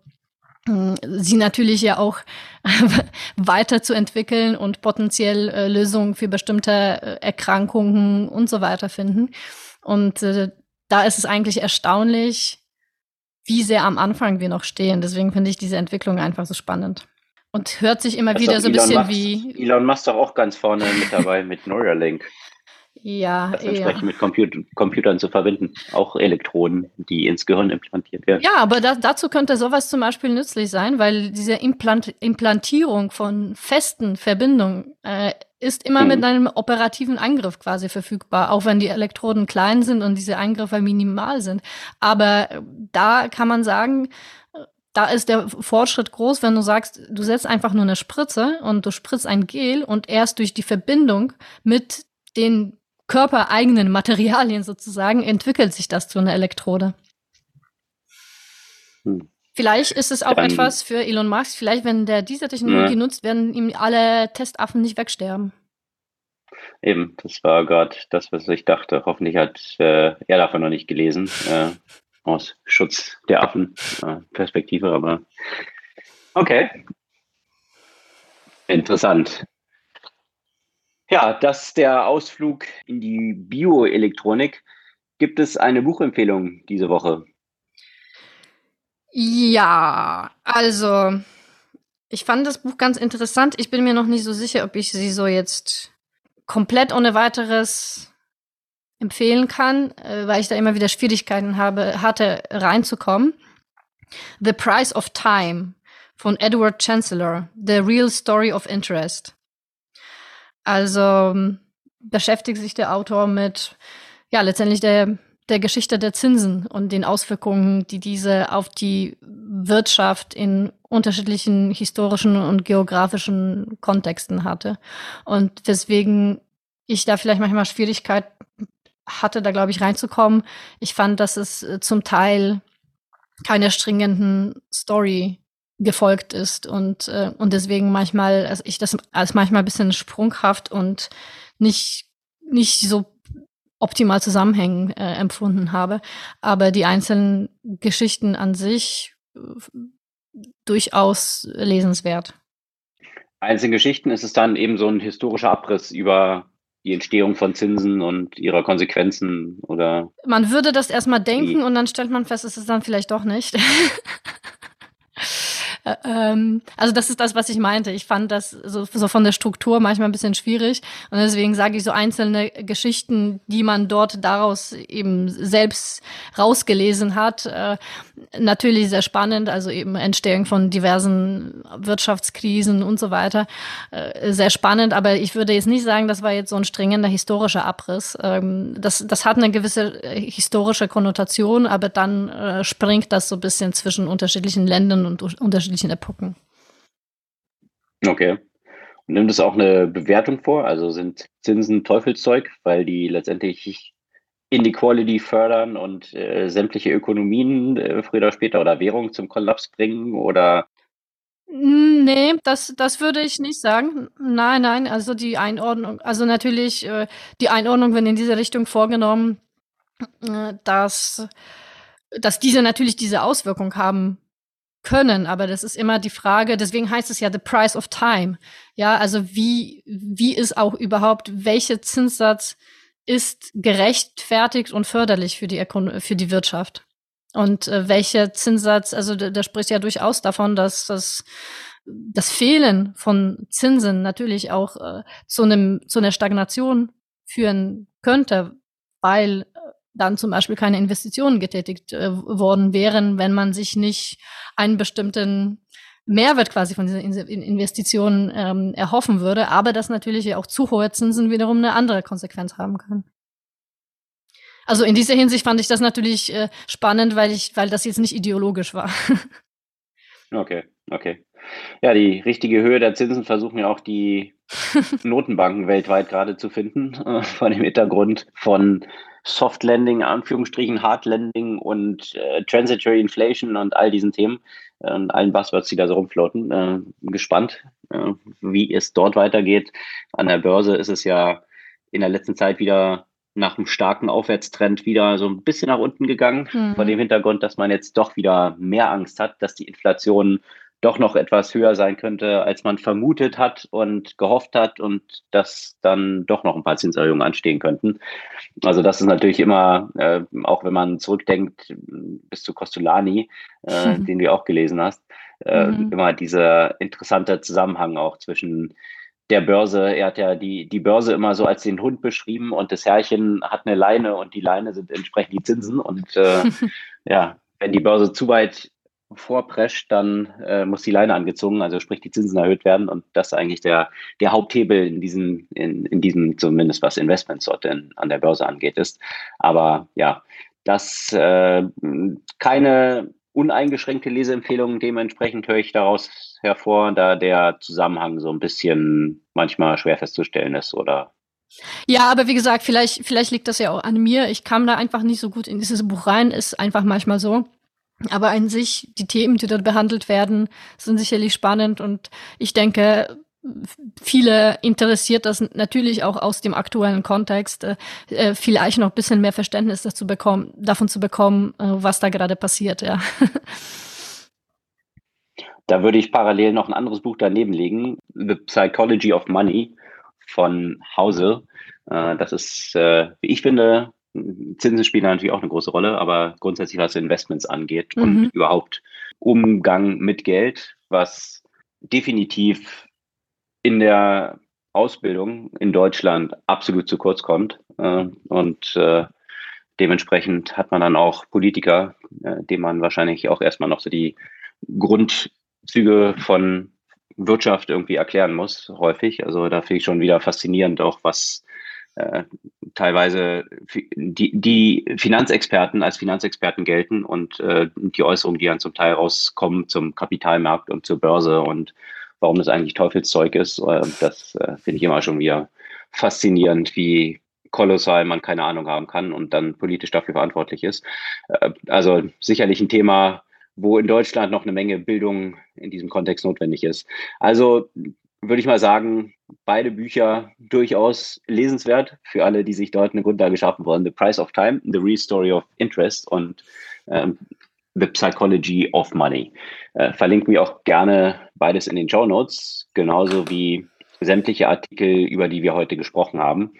sie natürlich ja auch weiterzuentwickeln und potenziell äh, Lösungen für bestimmte äh, Erkrankungen und so weiter finden. Und äh, da ist es eigentlich erstaunlich, wie sehr am Anfang wir noch stehen. Deswegen finde ich diese Entwicklung einfach so spannend. Und hört sich immer das wieder so ein bisschen Musk, wie. Elon Musk doch auch ganz vorne mit dabei mit Neuralink. Ja, das entsprechend mit Comput Computern zu verbinden. Auch Elektronen, die ins Gehirn implantiert werden. Ja, aber da, dazu könnte sowas zum Beispiel nützlich sein, weil diese Implant Implantierung von festen Verbindungen äh, ist immer mhm. mit einem operativen Eingriff quasi verfügbar, auch wenn die Elektroden klein sind und diese Eingriffe minimal sind. Aber äh, da kann man sagen, äh, da ist der Fortschritt groß, wenn du sagst, du setzt einfach nur eine Spritze und du spritzt ein Gel und erst durch die Verbindung mit den körpereigenen Materialien sozusagen entwickelt sich das zu einer Elektrode. Hm. Vielleicht ist es auch Dann, etwas für Elon Musk. Vielleicht, wenn der diese Technologie ja. nutzt, werden ihm alle Testaffen nicht wegsterben. Eben, das war gerade das, was ich dachte. Hoffentlich hat äh, er davon noch nicht gelesen, äh, aus Schutz der Affenperspektive, äh, aber okay. Interessant. Ja, das ist der Ausflug in die Bioelektronik. Gibt es eine Buchempfehlung diese Woche? Ja, also ich fand das Buch ganz interessant. Ich bin mir noch nicht so sicher, ob ich sie so jetzt komplett ohne weiteres empfehlen kann, äh, weil ich da immer wieder Schwierigkeiten habe, hatte reinzukommen. The Price of Time von Edward Chancellor, The Real Story of Interest. Also beschäftigt sich der Autor mit, ja, letztendlich der, der Geschichte der Zinsen und den Auswirkungen, die diese auf die Wirtschaft in unterschiedlichen historischen und geografischen Kontexten hatte. Und weswegen ich da vielleicht manchmal Schwierigkeit hatte, da glaube ich reinzukommen. Ich fand, dass es äh, zum Teil keine stringenten Story gefolgt ist und, äh, und deswegen manchmal, also ich das als manchmal ein bisschen sprunghaft und nicht, nicht so optimal zusammenhängen äh, empfunden habe. Aber die einzelnen Geschichten an sich äh, durchaus lesenswert. Einzelne Geschichten ist es dann eben so ein historischer Abriss über die Entstehung von Zinsen und ihrer Konsequenzen oder. Man würde das erstmal denken und dann stellt man fest, es ist dann vielleicht doch nicht. ähm, also das ist das, was ich meinte. Ich fand das so, so von der Struktur manchmal ein bisschen schwierig und deswegen sage ich so einzelne Geschichten, die man dort daraus eben selbst rausgelesen hat, äh, natürlich sehr spannend. Also eben Entstehung von diversen Wirtschaftskrisen und so weiter, äh, sehr spannend. Aber ich würde jetzt nicht sagen, das war jetzt so ein strengender historischer Abriss. Ähm, das, das hat eine gewisse äh, historische Konnotation, aber dann äh, springt das so ein bisschen zwischen unterschiedlichen Ländern und unterschiedlichen unterschiedlichen Epochen. Okay. Und nimmt es auch eine Bewertung vor? Also sind Zinsen Teufelszeug, weil die letztendlich Inequality fördern und äh, sämtliche Ökonomien äh, früher oder später oder Währungen zum Kollaps bringen oder hm, Nee, das, das würde ich nicht sagen. Nein, nein, also die Einordnung, also natürlich äh, die Einordnung wird in diese Richtung vorgenommen, äh, dass, dass diese natürlich diese Auswirkung haben können, aber das ist immer die Frage, deswegen heißt es ja the price of time. Ja, also wie, wie ist auch überhaupt, welcher Zinssatz ist gerechtfertigt und förderlich für die, für die Wirtschaft? Und äh, welcher Zinssatz, also da, da spricht ja durchaus davon, dass das, das Fehlen von Zinsen natürlich auch äh, zu, einem, zu einer Stagnation führen könnte, weil dann zum Beispiel keine Investitionen getätigt äh, worden wären, wenn man sich nicht einen bestimmten Mehrwert quasi von diesen Investitionen ähm, erhoffen würde, aber dass natürlich auch zu hohe Zinsen wiederum eine andere Konsequenz haben können. Also in dieser Hinsicht fand ich das natürlich äh, spannend, weil ich, weil das jetzt nicht ideologisch war. okay, okay. Ja, die richtige Höhe der Zinsen versuchen ja auch die Notenbanken weltweit gerade zu finden, äh, vor dem Hintergrund von Soft Landing, Anführungsstrichen, Hard Landing und äh, Transitory Inflation und all diesen Themen äh, und allen Buzzwords, die da so rumflotten. Äh, gespannt, äh, wie es dort weitergeht. An der Börse ist es ja in der letzten Zeit wieder nach einem starken Aufwärtstrend wieder so ein bisschen nach unten gegangen, mhm. vor dem Hintergrund, dass man jetzt doch wieder mehr Angst hat, dass die Inflation doch noch etwas höher sein könnte, als man vermutet hat und gehofft hat und dass dann doch noch ein paar Zinserhöhungen anstehen könnten. Also das ist natürlich immer, äh, auch wenn man zurückdenkt bis zu Costolani, äh, mhm. den du auch gelesen hast, äh, mhm. immer dieser interessante Zusammenhang auch zwischen der Börse. Er hat ja die, die Börse immer so als den Hund beschrieben und das Herrchen hat eine Leine und die Leine sind entsprechend die Zinsen. Und äh, ja, wenn die Börse zu weit vorprescht, dann äh, muss die Leine angezogen, also sprich die Zinsen erhöht werden und das ist eigentlich der, der Haupthebel in diesem, in, in diesem, zumindest was Investments dort in, an der Börse angeht, ist. Aber ja, das äh, keine uneingeschränkte Leseempfehlung, dementsprechend höre ich daraus hervor, da der Zusammenhang so ein bisschen manchmal schwer festzustellen ist oder ja, aber wie gesagt, vielleicht, vielleicht liegt das ja auch an mir. Ich kam da einfach nicht so gut in dieses Buch rein, ist einfach manchmal so. Aber an sich, die Themen, die dort behandelt werden, sind sicherlich spannend und ich denke, viele interessiert das natürlich auch aus dem aktuellen Kontext, äh, äh vielleicht noch ein bisschen mehr Verständnis dazu bekommen, davon zu bekommen, äh, was da gerade passiert, ja. Da würde ich parallel noch ein anderes Buch daneben legen, The Psychology of Money von Hause. Äh, das ist, äh, wie ich finde, Zinsen spielen natürlich auch eine große Rolle, aber grundsätzlich was Investments angeht mhm. und überhaupt Umgang mit Geld, was definitiv in der Ausbildung in Deutschland absolut zu kurz kommt. Äh, und äh, dementsprechend hat man dann auch Politiker, äh, denen man wahrscheinlich auch erstmal noch so die Grundzüge von Wirtschaft irgendwie erklären muss, häufig. Also da finde ich schon wieder faszinierend, auch was äh, teilweise die, die Finanzexperten als Finanzexperten gelten und äh, die Äußerungen, die dann zum Teil rauskommen zum Kapitalmarkt und zur Börse und warum das eigentlich Teufelszeug ist, äh, das äh, finde ich immer schon wieder faszinierend, wie kolossal man keine Ahnung haben kann und dann politisch dafür verantwortlich ist. Äh, also sicherlich ein Thema, wo in Deutschland noch eine Menge Bildung in diesem Kontext notwendig ist. Also würde ich mal sagen, beide Bücher durchaus lesenswert für alle, die sich dort eine Grundlage schaffen wollen. The Price of Time, The Real Story of Interest und ähm, The Psychology of Money. Äh, verlinken wir auch gerne beides in den Show Notes, genauso wie sämtliche Artikel, über die wir heute gesprochen haben.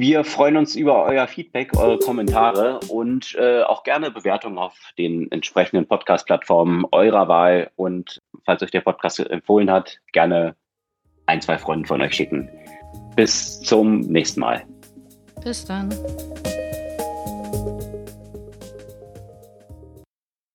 Wir freuen uns über euer Feedback, eure Kommentare und äh, auch gerne Bewertungen auf den entsprechenden Podcast-Plattformen eurer Wahl. Und falls euch der Podcast empfohlen hat, gerne ein, zwei Freunden von euch schicken. Bis zum nächsten Mal. Bis dann.